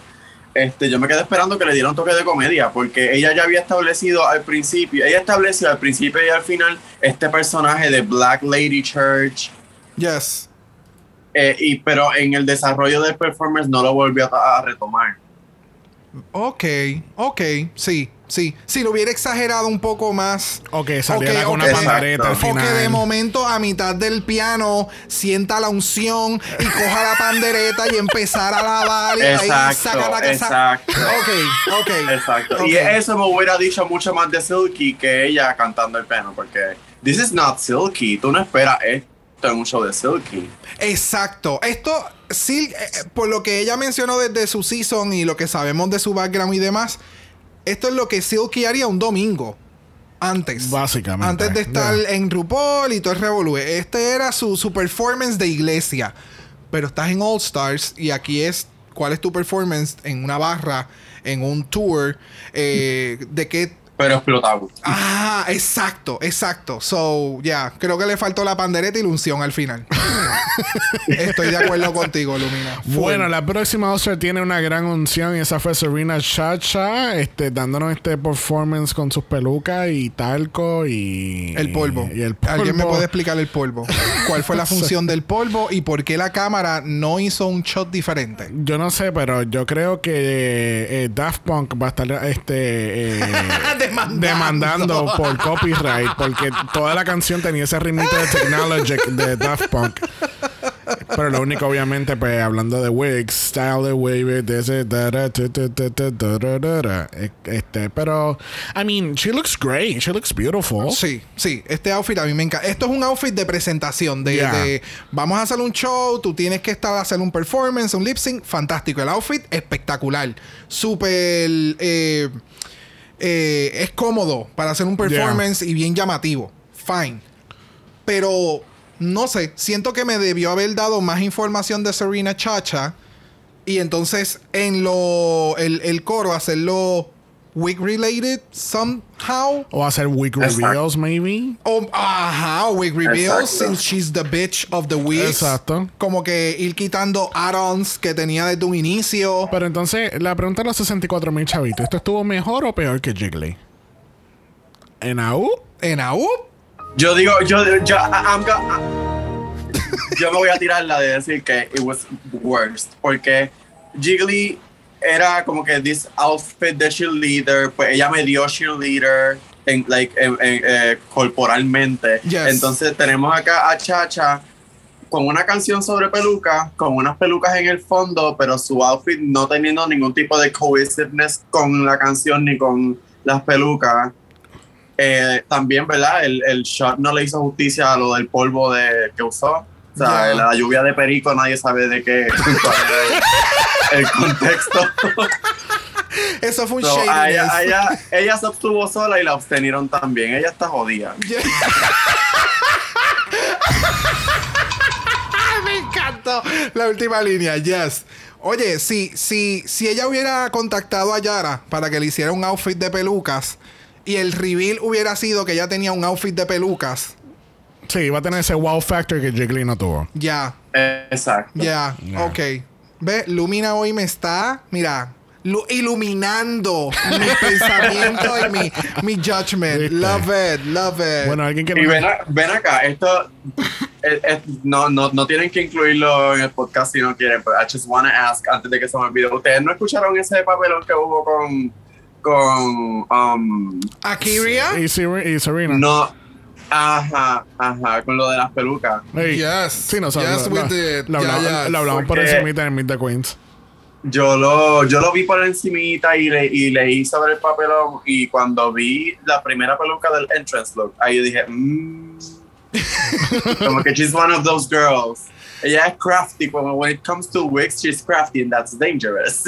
Este, yo me quedé esperando que le diera un toque de comedia, porque ella ya había establecido al principio, ella estableció al principio y al final este personaje de Black Lady Church, Yes. eh, y, pero en el desarrollo del performance no lo volvió a, a retomar. Ok, ok, sí, sí. Si lo hubiera exagerado un poco más. o que saliera Ok, con una ok. pandereta al Exacto. O final. que de momento a mitad del piano sienta la unción y coja la pandereta y empezar a lavar y ahí Exacto, saca la casa. exacto. Ok, ok. Exacto. Y eso me hubiera dicho mucho más de Silky que ella cantando el piano, porque this is not Silky. Tú no esperas esto en un show de Silky. Exacto. Esto, sí, eh, eh, por lo que ella mencionó desde su season y lo que sabemos de su background y demás, esto es lo que Silky haría un domingo. Antes. Básicamente, Antes de estar yeah. en RuPaul y todo el revolú. Este era su, su performance de iglesia. Pero estás en All Stars y aquí es cuál es tu performance en una barra, en un tour, eh, de qué Pero explotado. Ah, exacto, exacto. So, ya, creo que le faltó la pandereta y la unción al final. Estoy de acuerdo contigo, Lumina. Full. Bueno, la próxima All-Star tiene una gran unción y esa fue Serena Chacha, este, dándonos este performance con sus pelucas y talco y... el polvo. Y el polvo. ¿Alguien me puede explicar el polvo? ¿Cuál fue la función del polvo y por qué la cámara no hizo un shot diferente? Yo no sé, pero yo creo que eh, Daft Punk va a estar este, eh, Demandando. demandando por copyright porque toda la canción tenía ese ritmito de Technologic de Daft Punk. Pero lo único, obviamente, pues hablando de wigs, style de wave, de ese. Este, pero, I mean, she looks great, she looks beautiful. Sí, sí, este outfit a mí me encanta. Esto es un outfit de presentación, de, Yeah. de vamos a hacer un show, tú tienes que estar a hacer un performance, un lip sync, fantástico. El outfit espectacular, súper, eh, eh, es cómodo para hacer un performance y bien llamativo, fine. Pero no sé, siento que me debió haber dado más información de Serena Chacha y entonces en lo el, el coro hacerlo wig related somehow. Somehow. O hacer week Exacto. reveals, maybe. O, ajá, wig reveals Exacto. since she's the bitch of the wigs. Exacto. Como que ir quitando add-ons que tenía desde un inicio. Pero entonces, la pregunta de los 64 mil chavitos: ¿esto estuvo mejor o peor que Jiggly? ¿En AU? En AU, Yo digo, yo, yo, I- I'm yo me voy a tirar la de decir que it was worst. Porque Jiggly era como que this outfit de cheerleader, pues ella me dio cheerleader en, like, en- en, eh, corporalmente. Yes. Entonces tenemos acá a Chacha con una canción sobre pelucas, con unas pelucas en el fondo, pero su outfit no teniendo ningún tipo de cohesiveness con la canción ni con las pelucas. Eh, también, ¿verdad? El, el shot no le hizo justicia a lo del polvo de, que usó. O sea, Ya. la lluvia de perico, nadie sabe de qué el, el contexto. eso fue un So, a shadiness. ella, ella, ella se obtuvo sola y la abstenieron también. Ella está jodida. Me encantó la última línea, yes. Oye, si, si, si ella hubiera contactado a Yara para que le hiciera un outfit de pelucas y el reveal hubiera sido que ella tenía un outfit de pelucas, Sí, va a tener ese wow factor que Jiggly no tuvo. ya, Exacto. ya, Ya. ok. Ve, Lumina hoy me está, mira, lu- iluminando mi pensamiento y mi, mi judgment. Viste. Love it, love it. Bueno, alguien que Y ven, a- ven acá, esto eh, eh, no, no, no tienen que incluirlo en el podcast si no quieren, pero I just wanna ask antes de que se me olvide. ¿Ustedes no escucharon ese papelón que hubo con con um, Akiria, y Serena. no ajá, ajá, con lo de las pelucas? Hey, Yes. Sí, no Yes, lo, lo- did. lo Yeah, hablamos, yeah. lo hablamos por encimita en Meet the Queens. Yo lo, yo lo vi por encimita y, le, y leí sobre el papelón y cuando vi la primera peluca del entrance look, ahí yo dije, mmm, como que she's one of those girls. Ella es crafty, como when it comes to wigs, she's crafty and that's dangerous.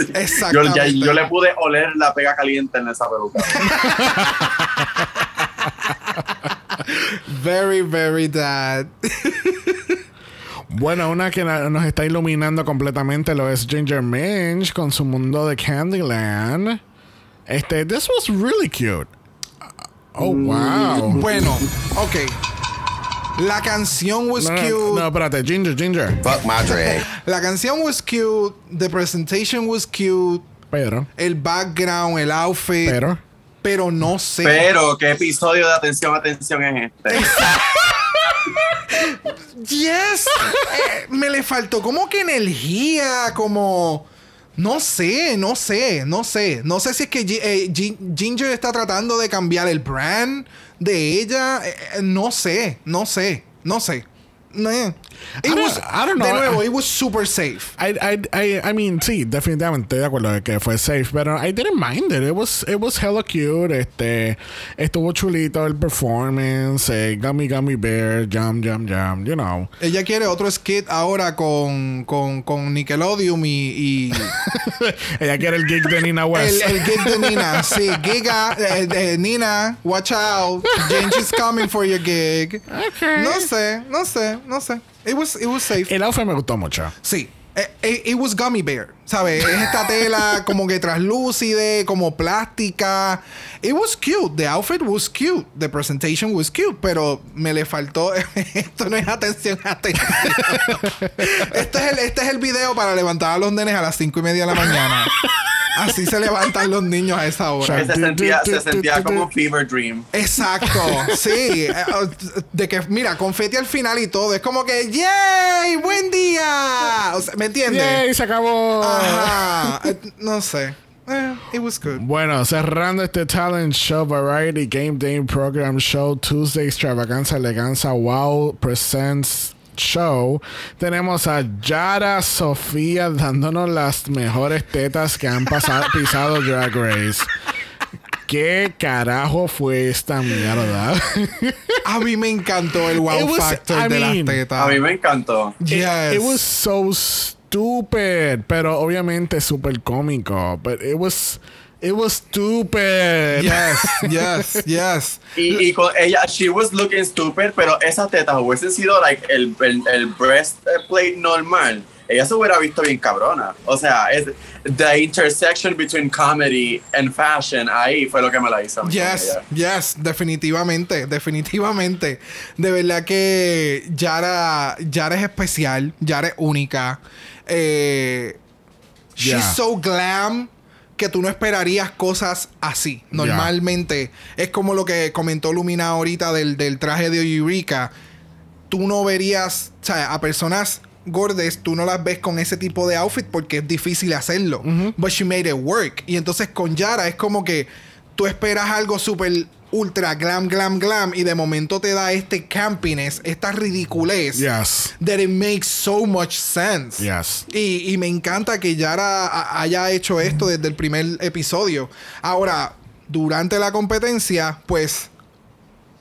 Yo, ya- yo le pude oler la pega caliente en esa peluca. very, very dad. Bueno, una que nos está iluminando completamente lo es Ginger Minch con su mundo de Candyland. Este, this was really cute. Oh, wow. Bueno, ok. La canción was No, no, cute. no, espérate, Ginger, Ginger. Fuck my drag. La canción was cute. The presentation was cute. Pero, El background, el outfit. pero. Pero no sé. Pero, ¿qué episodio de atención, atención es este? Yes. Eh, me le faltó como que energía, como... No sé, no sé, no sé. No sé si es que eh, Gi- Ginger está tratando de cambiar el brand de ella. Eh, eh, no sé, no sé, no sé. Eh. It I was- I don't know. De nuevo, it was super safe. I, I, I, I mean, sí, definitivamente de acuerdo de que fue safe, pero I didn't mind it. It was, it was hella cute. Este, estuvo chulito el performance, eh, Gummy Gummy Bear, Jam Jam Jam, you know. Ella quiere otro skit ahora con, con, con Nickelodeon y, y Ella quiere el gig de Nina West. el, el gig de Nina. Sí, Giga, eh, eh, Nina, watch out. Ginger's coming for your gig. Okay. No sé, no sé, no sé. It was, it was safe. El outfit me gustó mucho. Sí. Eh, eh, It was gummy bear, ¿sabes? Es esta tela como que translúcide, como plástica. It was cute. The outfit was cute. The presentation was cute. Pero me le faltó. Esto no es atención, atención. este, es el, este es el video para levantar a los nenes a las cinco y media de la mañana. Así se levantan los niños a esa hora. Se sentía, se sentía como Fever Dream. Exacto, sí. Eh, De que, mira, confeti al final y todo. Es como que, ¡yay! ¡Buen día! O sea, ¿Me entiendes? ¡Yay! Se acabó. Ajá. Eh, no sé. Eh, it was good. Bueno, cerrando este talent show, variety game day program show, Tuesday extravaganza, eleganza, wow presents show, tenemos a Yara Sofía dándonos las mejores tetas que han pasado, pisado Drag Race. ¿Qué carajo fue esta mierda? A mí me encantó el wow was- factor I de mean, las tetas. A mí me encantó. yes. It was so stupid, pero obviamente súper cómico. But it was, it was stupid. Yes, yes, yes. Y, y con ella, she was looking stupid, pero esas tetas hubiesen sido like el, el, el breastplate normal. ella se hubiera visto bien cabrona. O sea, es the intersection between comedy and fashion ahí fue lo que me la hizo. Yes, yes, definitivamente, definitivamente. De verdad que Yara, Yara es especial, Yara es única. Eh, Yeah. She's so glam que tú no esperarías cosas así. Normalmente es como lo que comentó Lumina ahorita del, del traje de Eureka. Tú no verías, o sea, a personas gordes, tú no las ves con ese tipo de outfit porque es difícil hacerlo. But she made it work. Y entonces con Yara es como que tú esperas algo súper ultra glam, glam, glam y de momento te da este campiness, esta ridiculez Yes. that it makes so much sense. Yes. Y, y me encanta que Yara ha- haya hecho esto desde el primer episodio. Ahora, durante la competencia, pues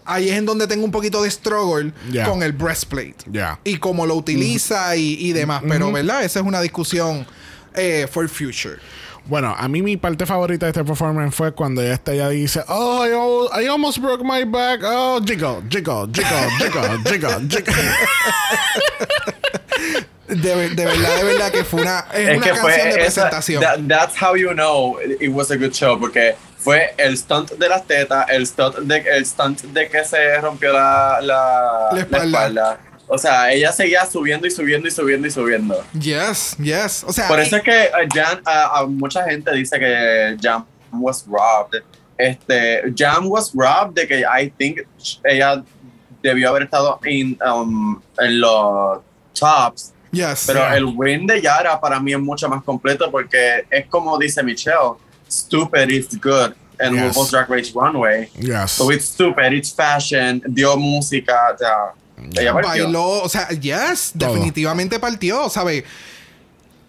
ahí es en donde tengo un poquito de struggle Yeah. con el breastplate. Yeah. Y cómo lo utiliza y, y demás. Pero, ¿verdad? Esa es una discusión eh, for future. Bueno, a mí mi parte favorita de este performance fue cuando ella está ella dice, oh, I, al- I almost broke my back. Oh, jiggle, jiggle, jiggle, jiggle, jiggle, jiggle. De, de verdad, de verdad que fue una, es Es una que canción fue de esa- presentación. that- that's how you know it was a good show porque fue el stunt de las tetas, el stunt de, el stunt de que se rompió la, la, La espalda. O sea, ella seguía subiendo y subiendo y subiendo y subiendo. Yes, yes. O sea, Por eso es que eh, Jan, a, a mucha gente dice que Jam was robbed. Este, Jam was robbed de que I think ella debió haber estado in, um, en los tops. yes. Pero Yeah. el win de Yara para mí es mucho más completo porque es como dice Michelle, stupid is good en Yes. RuPaul's Drag Race Runway. Yes. So it's stupid, it's fashion, dio música, o sea, ella bailó, o sea, yes, Todo. definitivamente partió, ¿sabes?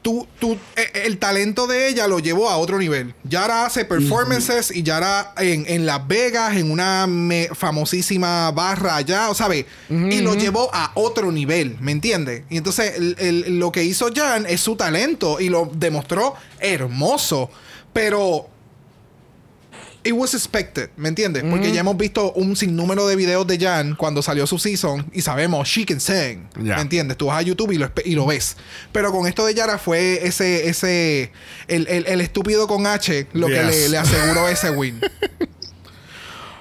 Tú, tú, e- el talento de ella lo llevó a otro nivel. Yara hace performances y Yara en, en Las Vegas, en una me- famosísima barra allá, o ¿sabes? Y lo llevó a otro nivel, ¿me entiendes? Y entonces el- el- lo que hizo Jan es su talento y lo demostró hermoso, pero It was expected, ¿me entiendes? Porque ya hemos visto un sinnúmero de videos de Jan cuando salió su season y sabemos she can sing, Ya. ¿me entiendes? Tú vas a YouTube y lo, y lo ves. Pero con esto de Yara fue ese, ese, el, el- el estúpido con H lo que le, le aseguró ese win.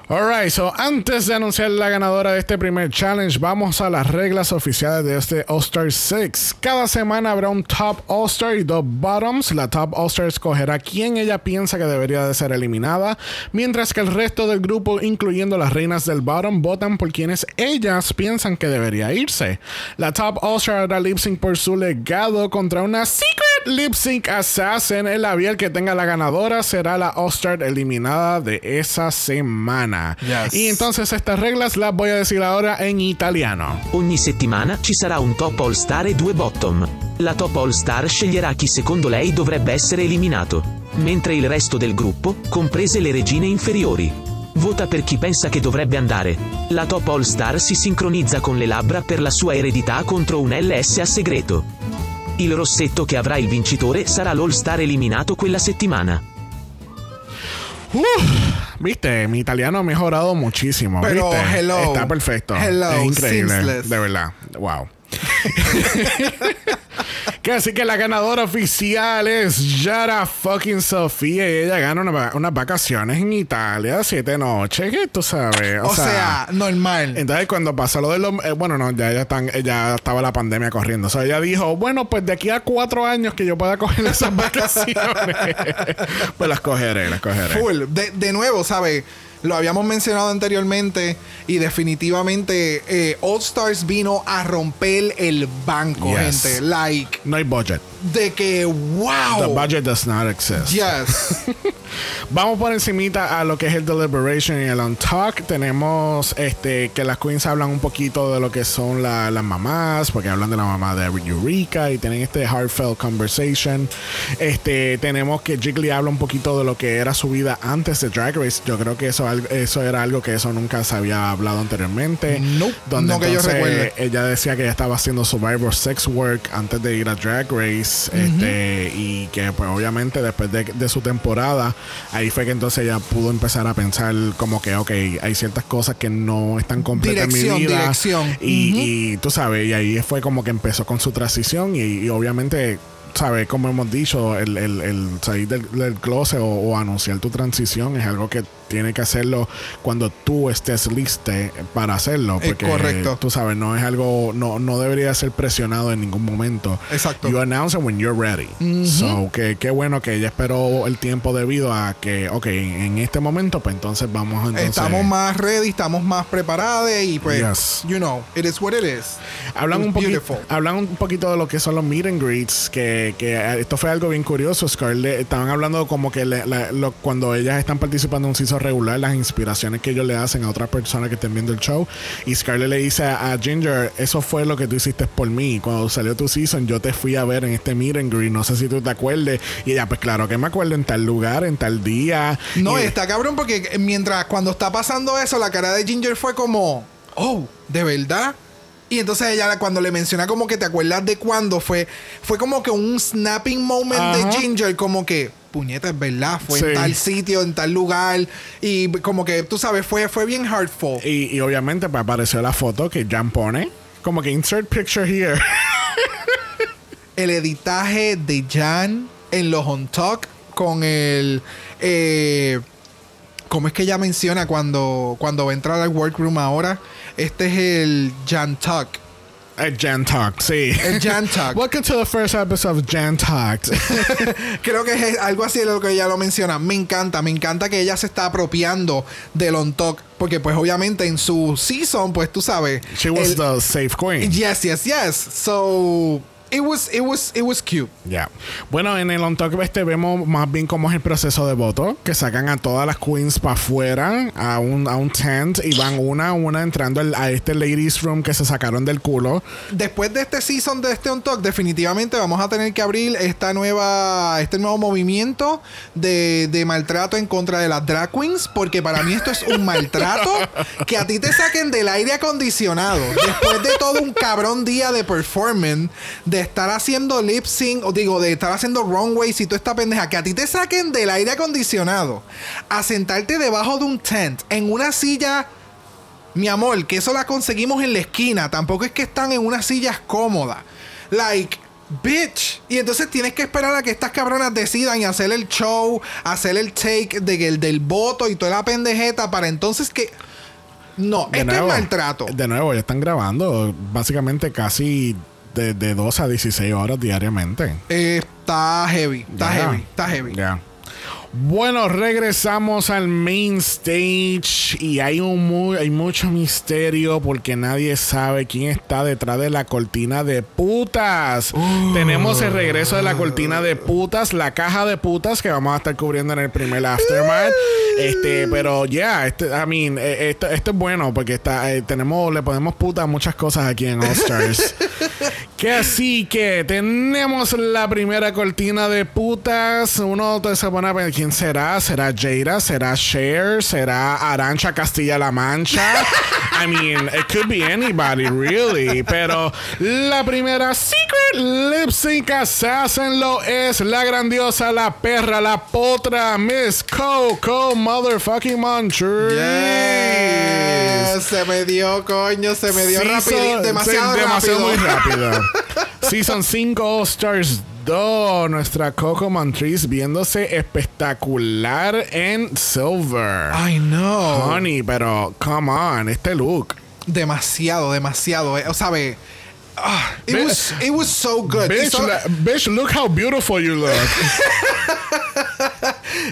Alright, so antes de anunciar la ganadora de este primer challenge, vamos a las reglas oficiales de este All-Star 6. Cada semana habrá un Top All-Star y dos Bottoms. La Top All-Star escogerá quién ella piensa que debería de ser eliminada, mientras que el resto del grupo, incluyendo las reinas del Bottom, votan por quienes ellas piensan que debería irse. La Top All-Star hará lip sync por su legado contra una Secret Lip Sync Assassin. El labial que tenga la ganadora será la All-Star eliminada de esa semana. Yes. Y entonces estas reglas las voy a decir ahora en italiano. Ogni settimana ci sarà un top all star e due bottom. La top all star sceglierà chi secondo lei dovrebbe essere eliminato, mentre il resto del gruppo, comprese le regine inferiori, vota per chi pensa che dovrebbe andare. La top all star si sincronizza con le labbra per la sua eredità contro un LS a segreto. Il rossetto che avrà il vincitore sarà l'all star eliminato quella settimana. Viste, mi italiano ha mejorado muchísimo. Pero, ¿viste? hello. Está perfecto. Hello, es increíble. seamless. De verdad. Wow. Que así que la ganadora oficial es Yara fucking Sofía y ella gana una unas vacaciones en Italia, siete noches, que tú sabes. O, sea, normal. Entonces cuando pasó lo de los... eh, bueno, no, ya, ya, están, ya estaba la pandemia corriendo. O sea, ella dijo, bueno, pues de aquí a cuatro años que yo pueda coger esas vacaciones, pues las cogeré, las cogeré. Full. De, de nuevo, ¿sabes? Lo habíamos mencionado anteriormente y definitivamente eh, All Stars vino a romper el banco, Yes. gente. Like, No hay budget. De que, wow. The budget does not exist. Yes. Vamos por encimita a lo que es el Deliberation y el Untalk. Tenemos este que las queens hablan un poquito de lo que son la- las mamás, porque hablan de la mamá de Eureka y tienen este heartfelt conversation. Este tenemos que Jiggly habla un poquito de lo que era su vida antes de Drag Race. Yo creo que eso, eso era algo que eso nunca se había hablado anteriormente. Nope, donde no que yo recuerde. ella decía que ella estaba haciendo Survivor Sex Work antes de ir a Drag Race Este, y que pues obviamente después de, de su temporada, ahí fue que entonces ella pudo empezar a pensar como que, ok, hay ciertas cosas que no están completas en mi vida. dirección. Y, y tú sabes, y ahí fue como que empezó con su transición y, y obviamente... ¿Sabes? Como hemos dicho, el, el, el salir del, del closet o, o anunciar tu transición es algo que tiene que hacerlo cuando tú estés liste para hacerlo. Porque correcto. tú sabes, no es algo, no, no debería ser presionado en ningún momento. Exacto. You announce it when you're ready. So, que qué bueno que ella esperó el tiempo debido a que, ok, en este momento, pues entonces vamos a entonces. Estamos más ready, estamos más preparados y pues, Yes. you know, it is what it is. Hablan un, poquito, hablan un poquito de lo que son los meet and greets, que, que eh, esto fue algo bien curioso. Scarlett, estaban hablando como que le- la- lo- cuando ellas están participando en un season regular, las inspiraciones que ellos le hacen a otras personas que estén viendo el show. Y Scarlett le dice a, a Ginger, eso fue lo que tú hiciste por mí. Cuando salió tu season, yo te fui a ver en este meet and greet. No sé si tú te acuerdes. Y ella, pues claro que me acuerdo en tal lugar, en tal día. No, Y- está cabrón porque mientras cuando está pasando eso, la cara de Ginger fue como, oh, ¿de verdad? Y entonces ella cuando le menciona como que te acuerdas de cuándo fue, fue como que un snapping moment Ajá. de Ginger, como que, puñeta, es verdad, fue Sí. en tal sitio, en tal lugar. Y como que, tú sabes, fue, fue bien heartful. Y, y obviamente pues, apareció la foto que Jan pone. Como que insert picture here. el editaje de Jan en los on talk con el eh, ¿cómo es que ella menciona cuando cuando va a entrar al workroom ahora? Este es el Jan Talk. El Jan Talk, sí. El Jan Talk. Welcome to the first episode of Jan Talk. Creo que es algo así de lo que ella lo menciona. Me encanta, me encanta que ella se está apropiando del on talk porque pues obviamente en su season, pues tú sabes, She was el- the safe queen. Yes, yes, yes. So it was it was it was cute. Ya. Bueno, en el On Talk este vemos más bien cómo es el proceso de voto, que sacan a todas las queens para afuera, a un, a un tent, y van una a una entrando a este ladies room que se sacaron del culo. después de este season de este On Talk, definitivamente vamos a tener que abrir esta nueva, este nuevo movimiento de, de maltrato en contra de las drag queens, porque para mí esto es un maltrato que a ti te saquen del aire acondicionado después de todo un cabrón día de performance, de estar haciendo lip sync, o digo, de estar haciendo runways y toda esta pendeja, que a ti te saquen del aire acondicionado a sentarte debajo de un tent en una silla mi amor, que eso la conseguimos en la esquina. Tampoco es que están en unas sillas cómodas. Like, bitch. Y entonces tienes que esperar a que estas cabronas decidan y hacer el show, hacer el take de, el- del voto y toda la pendejeta para entonces que. No, De esto nuevo, es maltrato. De nuevo, ya están grabando básicamente casi de, de 12 a 16 horas diariamente. Eh, está heavy, está heavy, está heavy. Ya. Bueno, regresamos al main stage y hay un mu- hay mucho misterio porque nadie sabe quién está detrás de la cortina de putas. Tenemos el regreso de la cortina de putas, la caja de putas que vamos a estar cubriendo en el primer aftermath. Este, pero ya, este, I mean, eh, esto, esto es bueno porque está, eh, tenemos, le ponemos puta a muchas cosas aquí en All Stars. Que así que tenemos la primera cortina de putas. Uno se pone a ver quién será. ¿Será Jada? ¿Será Cher? ¿Será Arancha Castilla-La Mancha? I mean, it could be anybody, really. Pero la primera Secret Lip Sync Assassin lo es la grandiosa, la perra, la potra, Miss Coco Motherfucking Montrese. Yes, Se me dio, coño, se me dio Season- rapidito, demasiado, sí, demasiado rápido. muy rápido. Season 5 All Stars 2. Nuestra Coco Montrese viéndose espectacular en Silver. Ay, no. Honey, pero come on, este look. Demasiado, demasiado. eh. O sea, ve. ah, it, was, it was so good. Bitch, so- la- bitch, look how beautiful you look.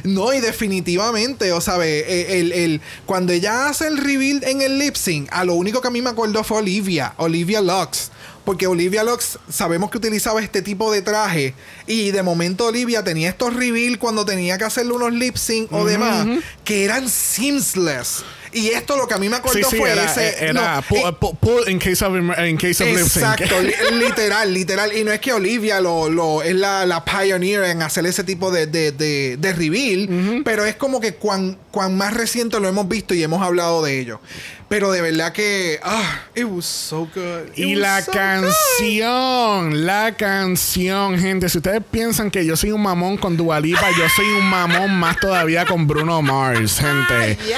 no, y definitivamente, o sea, eh, el, el- cuando ella hace el reveal en el lip sync, a lo único que a mí me acuerdo fue Olivia, Olivia Lux. Porque Olivia Lux sabemos que utilizaba este tipo de traje. Y de momento Olivia tenía estos reveal cuando tenía que hacerle unos lip sync o demás. Que eran seamless. Y esto lo que a mí me acuerdo sí, sí, fue era, ese. era no, pull, eh, pull- pull in case of, in case of lip sync. Exacto, li- literal, literal. Y no es que Olivia lo, lo- es la, la pioneer en hacer ese tipo de, de, de- de reveal, pero es como que cuan, cuan más reciente lo hemos visto y hemos hablado de ello. Pero de verdad que. Ah, it was so good. It Y la so good. canción, la canción, gente. Si ustedes piensan que yo soy un mamón con Dualipa, yo soy un mamón más todavía con Bruno Mars, gente. Yes.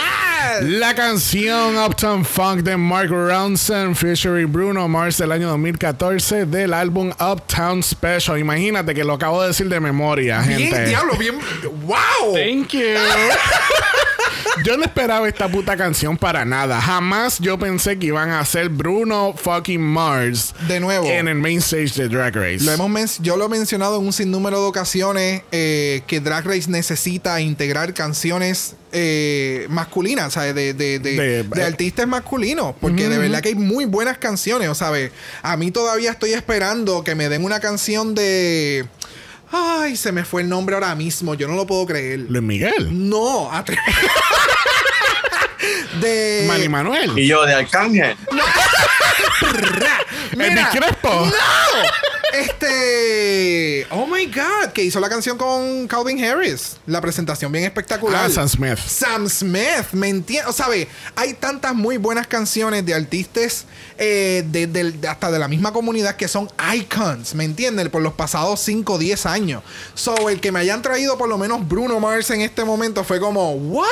La canción Uptown Funk de Mark Ronson, featuring Bruno Mars del año 2014 del álbum Uptown Special. Imagínate que lo acabo de decir de memoria, gente. Bien, diablo, bien. ¡Wow! Thank you. Yo no esperaba esta puta canción para nada. Jamás yo pensé que iban a hacer Bruno fucking Mars De nuevo. en el main stage de Drag Race. Lo hemos yo lo he mencionado en un sinnúmero de ocasiones eh, que Drag Race necesita integrar canciones eh, masculinas, ¿sabes? De, de, de, De- de artistas masculinos, porque de verdad que hay muy buenas canciones, ¿sabes? A mí todavía estoy esperando que me den una canción de... Ay, se me fue el nombre ahora mismo, yo no lo puedo creer. Luis Miguel. No, de Manny Manuel. Y yo de Arcángel. Elvis Crespo. Este. Oh my God. Que hizo la canción con Calvin Harris. La presentación bien espectacular. Ah, Sam Smith. Sam Smith, ¿me entiendes? O sabe, hay tantas muy buenas canciones de artistas eh, de, del- de- hasta de la misma comunidad que son icons, ¿me entienden? Por los pasados 5 o 10 años. So, el que me hayan traído por lo menos Bruno Mars en este momento fue como, ¿what?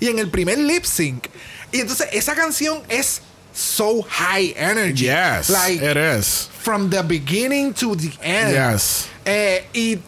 Y en el primer lip sync. Y entonces esa canción es so high energy. Yes, Like, it is. from the beginning to the end. Yes. Eh, y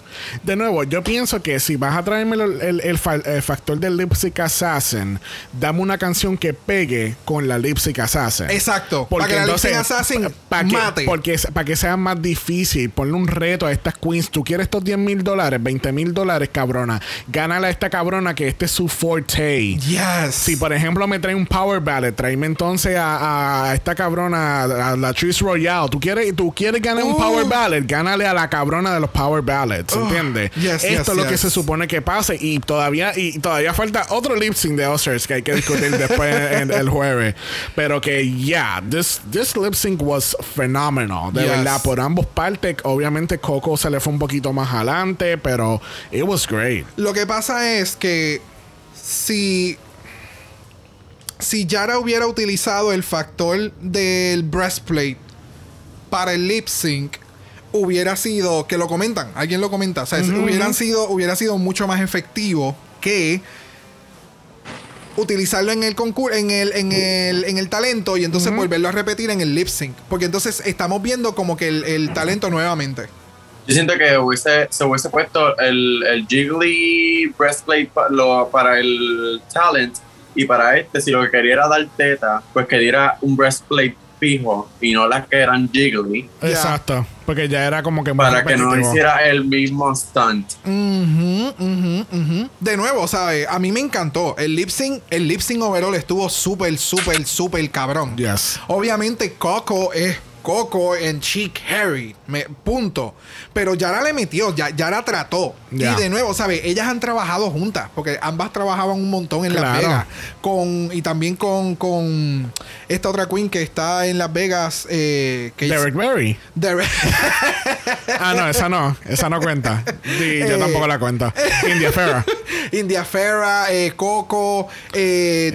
De nuevo, yo pienso que si vas a traerme el, el- el fa- el factor del Lip Sync Assassin, dame una canción que pegue con la Lip Sync Assassin. Exacto. Para que la Lip Sync Assassin pa- mate. Porque, para que sea más difícil, ponle un reto a estas queens. Tú quieres estos 10 mil dólares, 20 mil dólares, cabrona. Gánale a esta cabrona que este es su forte. yes. Si por ejemplo me trae un power ballad, tráeme entonces a, a esta cabrona, a la Trish Royale. ¿Tú quieres, tú quieres ganar un Uh. power ballad, gánale a la cabrona de los power ballads, Oh, ¿entiendes? yes, Esto yes, es lo que se supone que pase y todavía y todavía falta otro lip sync de Oscars que hay que discutir después en, el jueves. Pero que yeah, this this lip sync was phenomenal, de verdad por ambos partes. Obviamente Coco se le fue un poquito más adelante, pero it was great. Lo que pasa es que si si Yara hubiera utilizado el factor del breastplate para el lip sync hubiera sido que lo comentan, alguien lo comenta, o sea, hubieran sido hubiera sido mucho más efectivo que utilizarlo en el concurso en el, en el en el talento y entonces volverlo a repetir en el lip sync, porque entonces estamos viendo como que el, el talento nuevamente. Yo siento que hubiese, se hubiese puesto el, el Jiggly breastplate pa- lo- para el talent y para este, si lo que quería era dar teta, pues que diera un breastplate fijo y no las que eran Jiggly. Exacto, porque ya era como que para que no hiciera el mismo stunt. De nuevo, ¿sabes? A mí me encantó. El lip sync, el lip sync overall estuvo súper, súper, súper cabrón. Yes. Obviamente, Coco es Coco en Chick Harry. Me, punto. Pero Yara le metió, ya, Yara trató. Y de nuevo, ¿sabes? Ellas han trabajado juntas. Porque ambas trabajaban un montón en Las. Vegas. Con, y también con, con esta otra queen que está en Las Vegas. Eh, que Derek Berry. Derek. Ah, no, esa no. Esa no cuenta. Sí, yo Eh. tampoco la cuento. India Ferra. India Ferra, eh, Coco,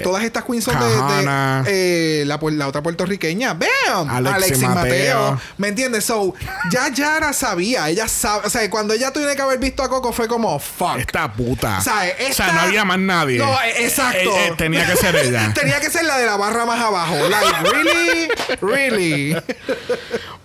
todas estas queens son de, la otra puertorriqueña. ¡Bam! Alexis Mateo. Mateo. ¿Me entiendes? So, ya Yara sabía, ella sabe, o sea, cuando ella tuvo que haber visto a Coco fue como, fuck. Esta puta. O sea, O sea, esta- no había más nadie. No, eh, exacto. Eh, eh, tenía que ser ella. Tenía que ser la de la barra más abajo. Like, really? Really?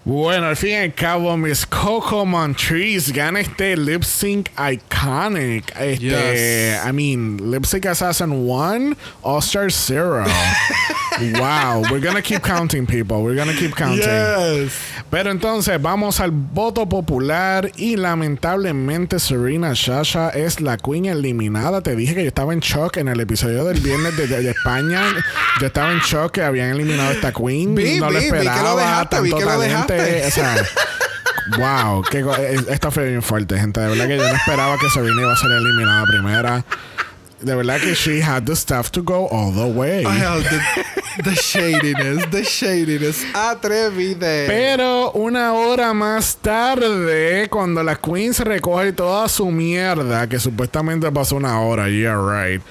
Bueno, al fin y al cabo, Miss Coco Montrese gana este lip sync iconic. Este, Yes. I mean, lip sync assassin 1, All Star 0. wow, we're gonna keep counting, people. We're gonna keep counting. Pero entonces vamos al voto popular y lamentablemente Serena Shasha es la queen eliminada. Te dije que yo estaba en shock en el episodio del viernes de, de- de España. Yo estaba en shock que habían eliminado a esta queen. Vi, no lo vi, vi que lo esperaba. vi tanto que lo talento. dejaste. O sea, wow, qué go- eh, esto fue bien fuerte, gente. De verdad que yo no esperaba que Serena iba a ser eliminada primera. De verdad que she had the stuff to go all the way. The, the shadiness, the shadiness. Atrevide. Pero una hora más tarde, cuando la Queen se recoge toda su mierda, que supuestamente pasó una hora, yeah, right.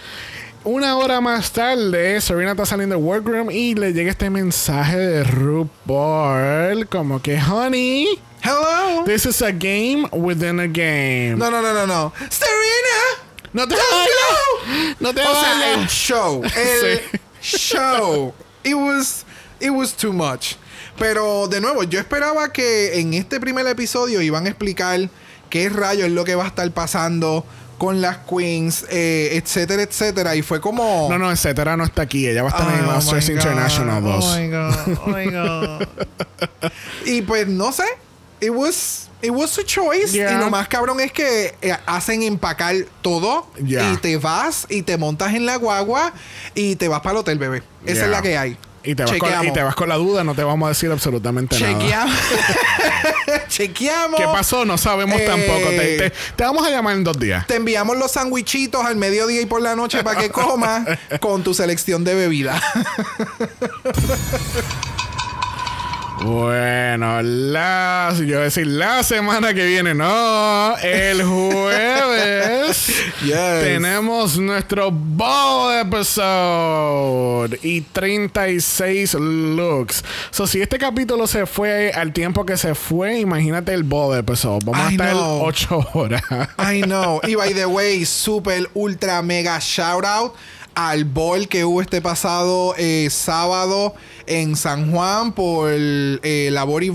una hora más tarde, Serena está saliendo del workroom y le llega este mensaje de RuPaul como que, honey, Hello. this is a game within a game. No, no, no, no, no. Serena. No te vayas. No te O sea, el vayas. show. El Sí. show. It was, it was too much. Pero de nuevo, yo esperaba que en este primer episodio iban a explicar qué rayo es lo que va a estar pasando con las queens, eh, etcétera, etcétera. Y fue como. No, no, etcétera no está aquí. Ella va a estar en Oh Masters God, International 2. Oh my God, oh my God. y pues no sé. It was, it was a choice. Yeah. Y lo más cabrón es que eh, hacen empacar todo. Yeah. Y te vas y te montas en la guagua y te vas para el hotel, bebé. Esa Yeah. es la que hay. Y te, vas con, y te vas con la duda, no te vamos a decir absolutamente nada. Chequeamos. Chequeamos. ¿Qué pasó? No sabemos Eh, tampoco. Te, te- te vamos a llamar en dos días. Te enviamos los sandwichitos al mediodía y por la noche para que comas con tu selección de bebida. Bueno, la, yo a decir la semana que viene, no, el jueves Yes. tenemos nuestro ball episode y 36 looks. So, si este capítulo se fue al tiempo que se fue, imagínate el ball episode. Vamos I a estar know. 8 horas. I know. Y by the way, super ultra mega shout out al ball que hubo este pasado eh, sábado en San Juan por eh, la Body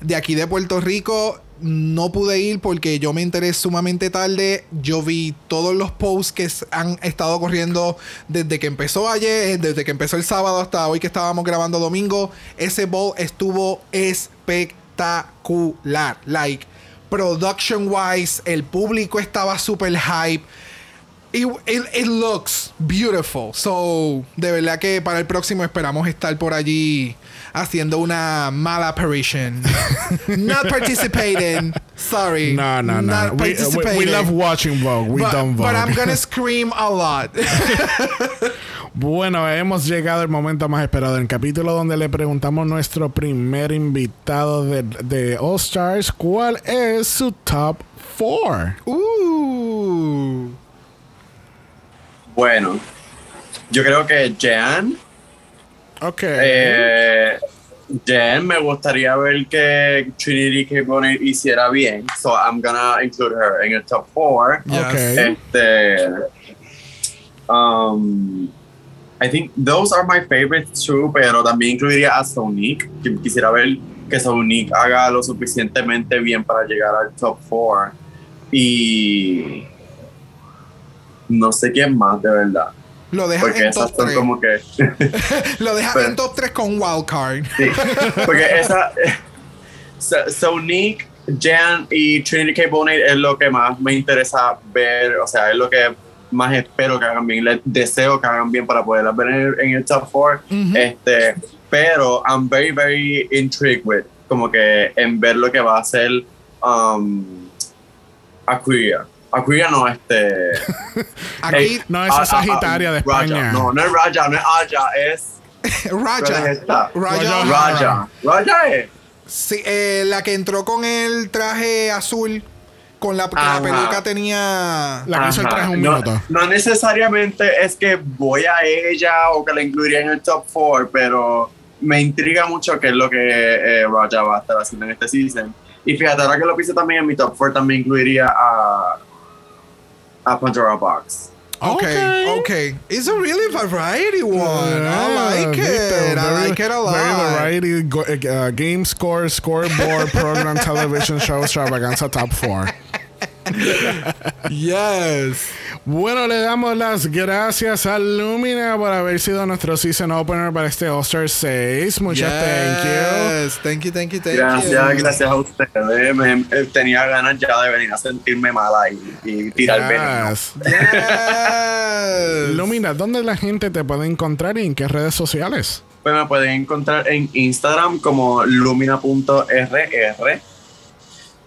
de aquí de Puerto Rico. No pude ir porque yo me enteré sumamente tarde. Yo vi todos los posts que han estado corriendo desde que empezó ayer, desde que empezó el sábado hasta hoy que estábamos grabando domingo. Ese bowl estuvo espectacular. Like, production wise, el público estaba super hype. It, it- it looks beautiful. So, de verdad que para el próximo esperamos estar por allí haciendo una mala apparition. Not participating. Sorry. No, no, no. We, we, we love watching Vogue. We but, don't vote. but I'm gonna scream a lot. Bueno, hemos llegado al momento más esperado en el capítulo donde le preguntamos a nuestro primer invitado de, de All Stars cuál es su top 4. Ooh. Bueno, yo creo que Jan, Ok. eh, Jan me gustaría ver que Trinity K. Bonnet hiciera bien, so I'm gonna include her en el top 4. Yes. Ok. Este, um, I think those are my favorites too, pero también incluiría a Sonic. Quisiera ver que Sonic haga lo suficientemente bien para llegar al top 4. Y no sé quién más, de verdad. Lo dejas Porque en esas top son 3. como que. Lo dejas Pero- en top 3 con Wildcard. Sí, porque esa. So- Sonic, Jan y Trinity K. Bonet es lo que más me interesa ver, o sea, es lo que más espero que hagan bien, les deseo que hagan bien para poderlas ver en el, en el top 4. este, pero I'm very, very intrigued with, como que en ver lo que va a hacer um, Aquia. Aquia no, este. Aquí, Hey, No, esa es ah, ah, Sagitaria de Raja. España. No, no es Raja, no es Aya, es. ¿cuál es Raja. esta? Raja. Raja. Raja es. Sí, eh, la que entró con el traje azul, con la, que la peluca tenía. La que hizo el traje en un no, minuto. No necesariamente es que voy a ella o que la incluiría en el top 4, pero me intriga mucho qué es lo que eh, Raja va a estar haciendo en este season. Y fíjate, ahora que lo puse también en mi top 4, también incluiría a, a Pandora Box. Okay, Ok. okay. It's a really variety one. I like viste, it. I very- like it a lot. Very variety go- uh, game score, scoreboard, program, television show, extravaganza top 4. Yes. Bueno, le damos las gracias a Lumina por haber sido nuestro season opener para este All Star 6. Muchas thank you. Yes. Thank you, thank you, thank Gracias, you. gracias a ustedes. Me- tenía ganas ya de venir a sentirme mala y, y tirar veneno. Yes. Yes. Lumina, ¿dónde la gente te puede encontrar y en qué redes sociales? Pues me pueden encontrar en Instagram como lumina.rr.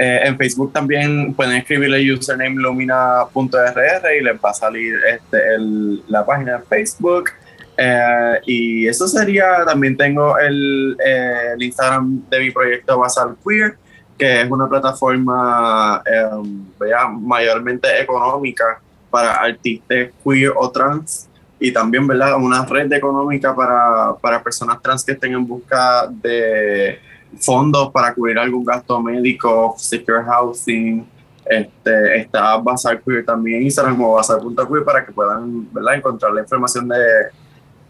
Eh, en Facebook también pueden escribirle username lumina.rr y les va a salir este, la página de Facebook. Eh, y eso sería, también tengo el, eh, el Instagram de mi proyecto Basal Queer, que es una plataforma vea, mayormente económica para artistas queer o trans y también, ¿verdad? Una red económica para, para personas trans que estén en busca de fondos para cubrir algún gasto médico, secure housing. Este, está Bazar Queer también, Instagram como Bazar.queer para que puedan ¿verdad? encontrar la información de,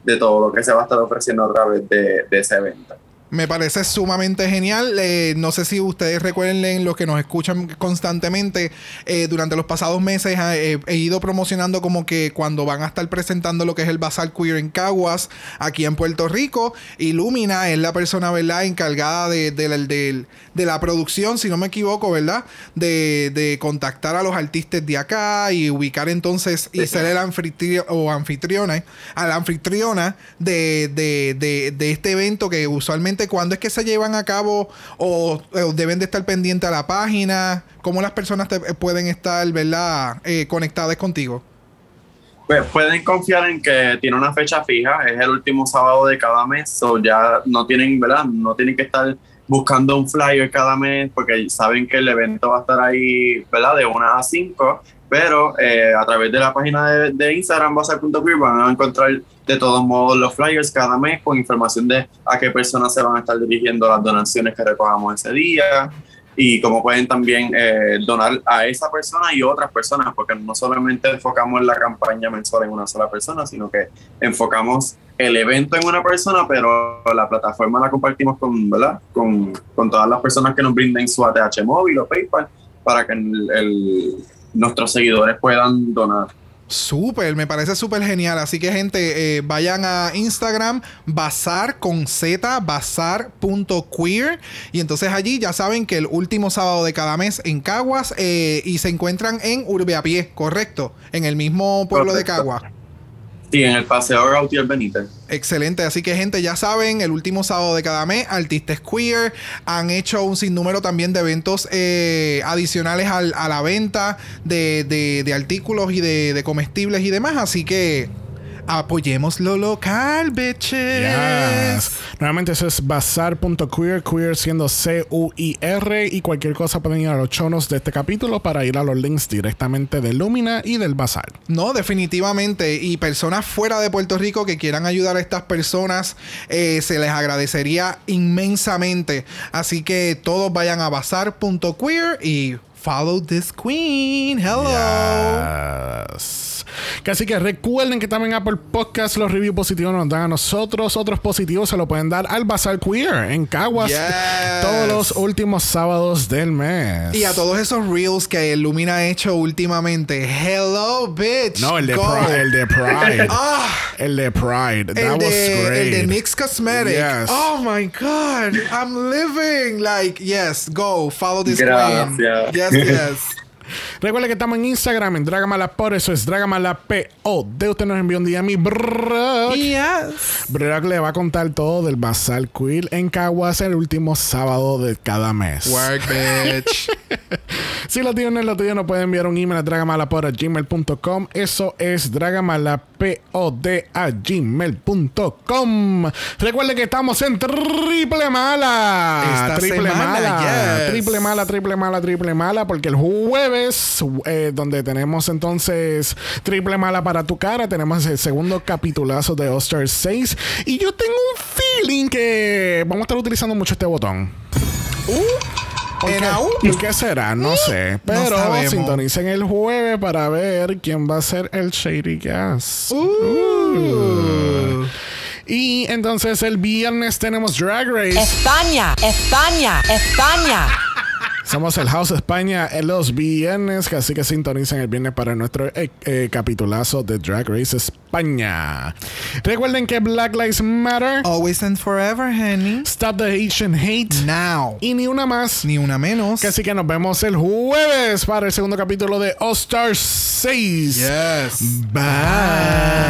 de todo lo que se va a estar ofreciendo a través de, de ese evento. Me parece sumamente genial. Eh, no sé si ustedes recuerden los que nos escuchan constantemente. eh, durante los pasados meses eh, he ido promocionando como que cuando van a estar presentando lo que es el Bazar Queer en Caguas, aquí en Puerto Rico. Illumina es la persona, ¿verdad?, encargada de, de del- de la producción, si no me equivoco, ¿verdad? De, de contactar a los artistas de acá y ubicar entonces y ser el anfitrión o anfitriona, a la anfitriona de, de, de, de este evento que usualmente cuando es que se llevan a cabo o, deben de estar pendientes a la página, cómo las personas te- pueden estar, ¿verdad? Eh, conectadas contigo. Pues pueden confiar en que tiene una fecha fija, es el último sábado de cada mes, o ya no tienen, ¿verdad? No tienen que estar buscando un flyer cada mes porque saben que el evento va a estar ahí, ¿verdad? De 1 a 5, pero eh, a través de la página de, de Instagram, bazar.queer, van a encontrar de todos modos los flyers cada mes con información de a qué personas se van a estar dirigiendo las donaciones que recogamos ese día y cómo pueden también eh, donar a esa persona y otras personas, porque no solamente enfocamos la campaña mensual en una sola persona, sino que enfocamos el evento en una persona, pero la plataforma la compartimos con, ¿verdad? con, con todas las personas que nos brinden su ATH móvil o PayPal para que el- el- nuestros seguidores puedan donar. Súper, me parece súper genial. Así que, gente, eh, vayan a Instagram, bazar con Z, bazar.queer. Y entonces allí ya saben que el último sábado de cada mes en Caguas eh, y se encuentran en Urbe a Pie, correcto, en el mismo pueblo de. Caguas. Sí, en el paseo Gautier Benítez. Excelente, así que gente, ya saben, el último sábado de cada mes, Artistas Queer han hecho un sinnúmero también de eventos eh, adicionales al- a la venta de, de- de artículos y de, de comestibles y demás, así que apoyemos lo local, bitches. Yes. Nuevamente eso es bazar.queer, queer siendo C-U-I-R y cualquier cosa pueden ir a los chonos de este capítulo para ir a los links directamente de Lumina y del bazar. No, definitivamente. Y personas fuera de Puerto Rico que quieran ayudar a estas personas, eh, se les agradecería inmensamente. Así que todos vayan a bazar.queer y follow this queen. Hello. Yes. Así que recuerden que también Apple Podcast los reviews positivos nos dan a nosotros. Otros positivos se lo pueden dar al Bazar Queer en Caguas Yes. todos los últimos sábados del mes. Y a todos esos reels que Lumina ha hecho últimamente. Hello, bitch. No, el de, Go. Pride, el de Pride. Ah, el de Pride. That el was de, great. el de NYX Cosmetic. Yes. Oh my God. I'm living. Like, yes, go. Follow this Gracias. queen. Yes, yes. Recuerden que estamos en Instagram, en Dragamala por eso es Dragamala P-O-D. Usted nos envió un día a mi Brock. yes. Brock le va a contar todo del Bazar Queer en Caguas el último sábado de cada mes. Work, bitch. Si lo tienen, lo tuyo no pueden enviar un email a dragamalapod.gmail.com. Eso es dragamalapod a gmail.com. Recuerden que estamos en Triple Mala. Esta triple semana, Mala. yes. Triple Mala, Triple Mala, Triple Mala. Porque el jueves, eh, donde tenemos entonces Triple Mala para tu cara, tenemos el segundo capitulazo de All Star 6. Y yo tengo un feeling que vamos a estar utilizando mucho este botón. ¿Por ¿En qué? AU? ¿Por qué será? No sé. Pero sintonicen el jueves para ver quién va a ser el Shady Gas. Uh. Y entonces el viernes tenemos Drag Race. España, España, España. Somos el House España en los viernes, así que sintonicen el viernes para nuestro eh, eh, capitulazo de Drag Race España. Recuerden que Black Lives Matter, Always and forever, honey. Stop the Asian Hate Now. y ni una más. Ni una menos. Así que nos vemos el jueves para el segundo capítulo de All Star 6. Yes. Bye.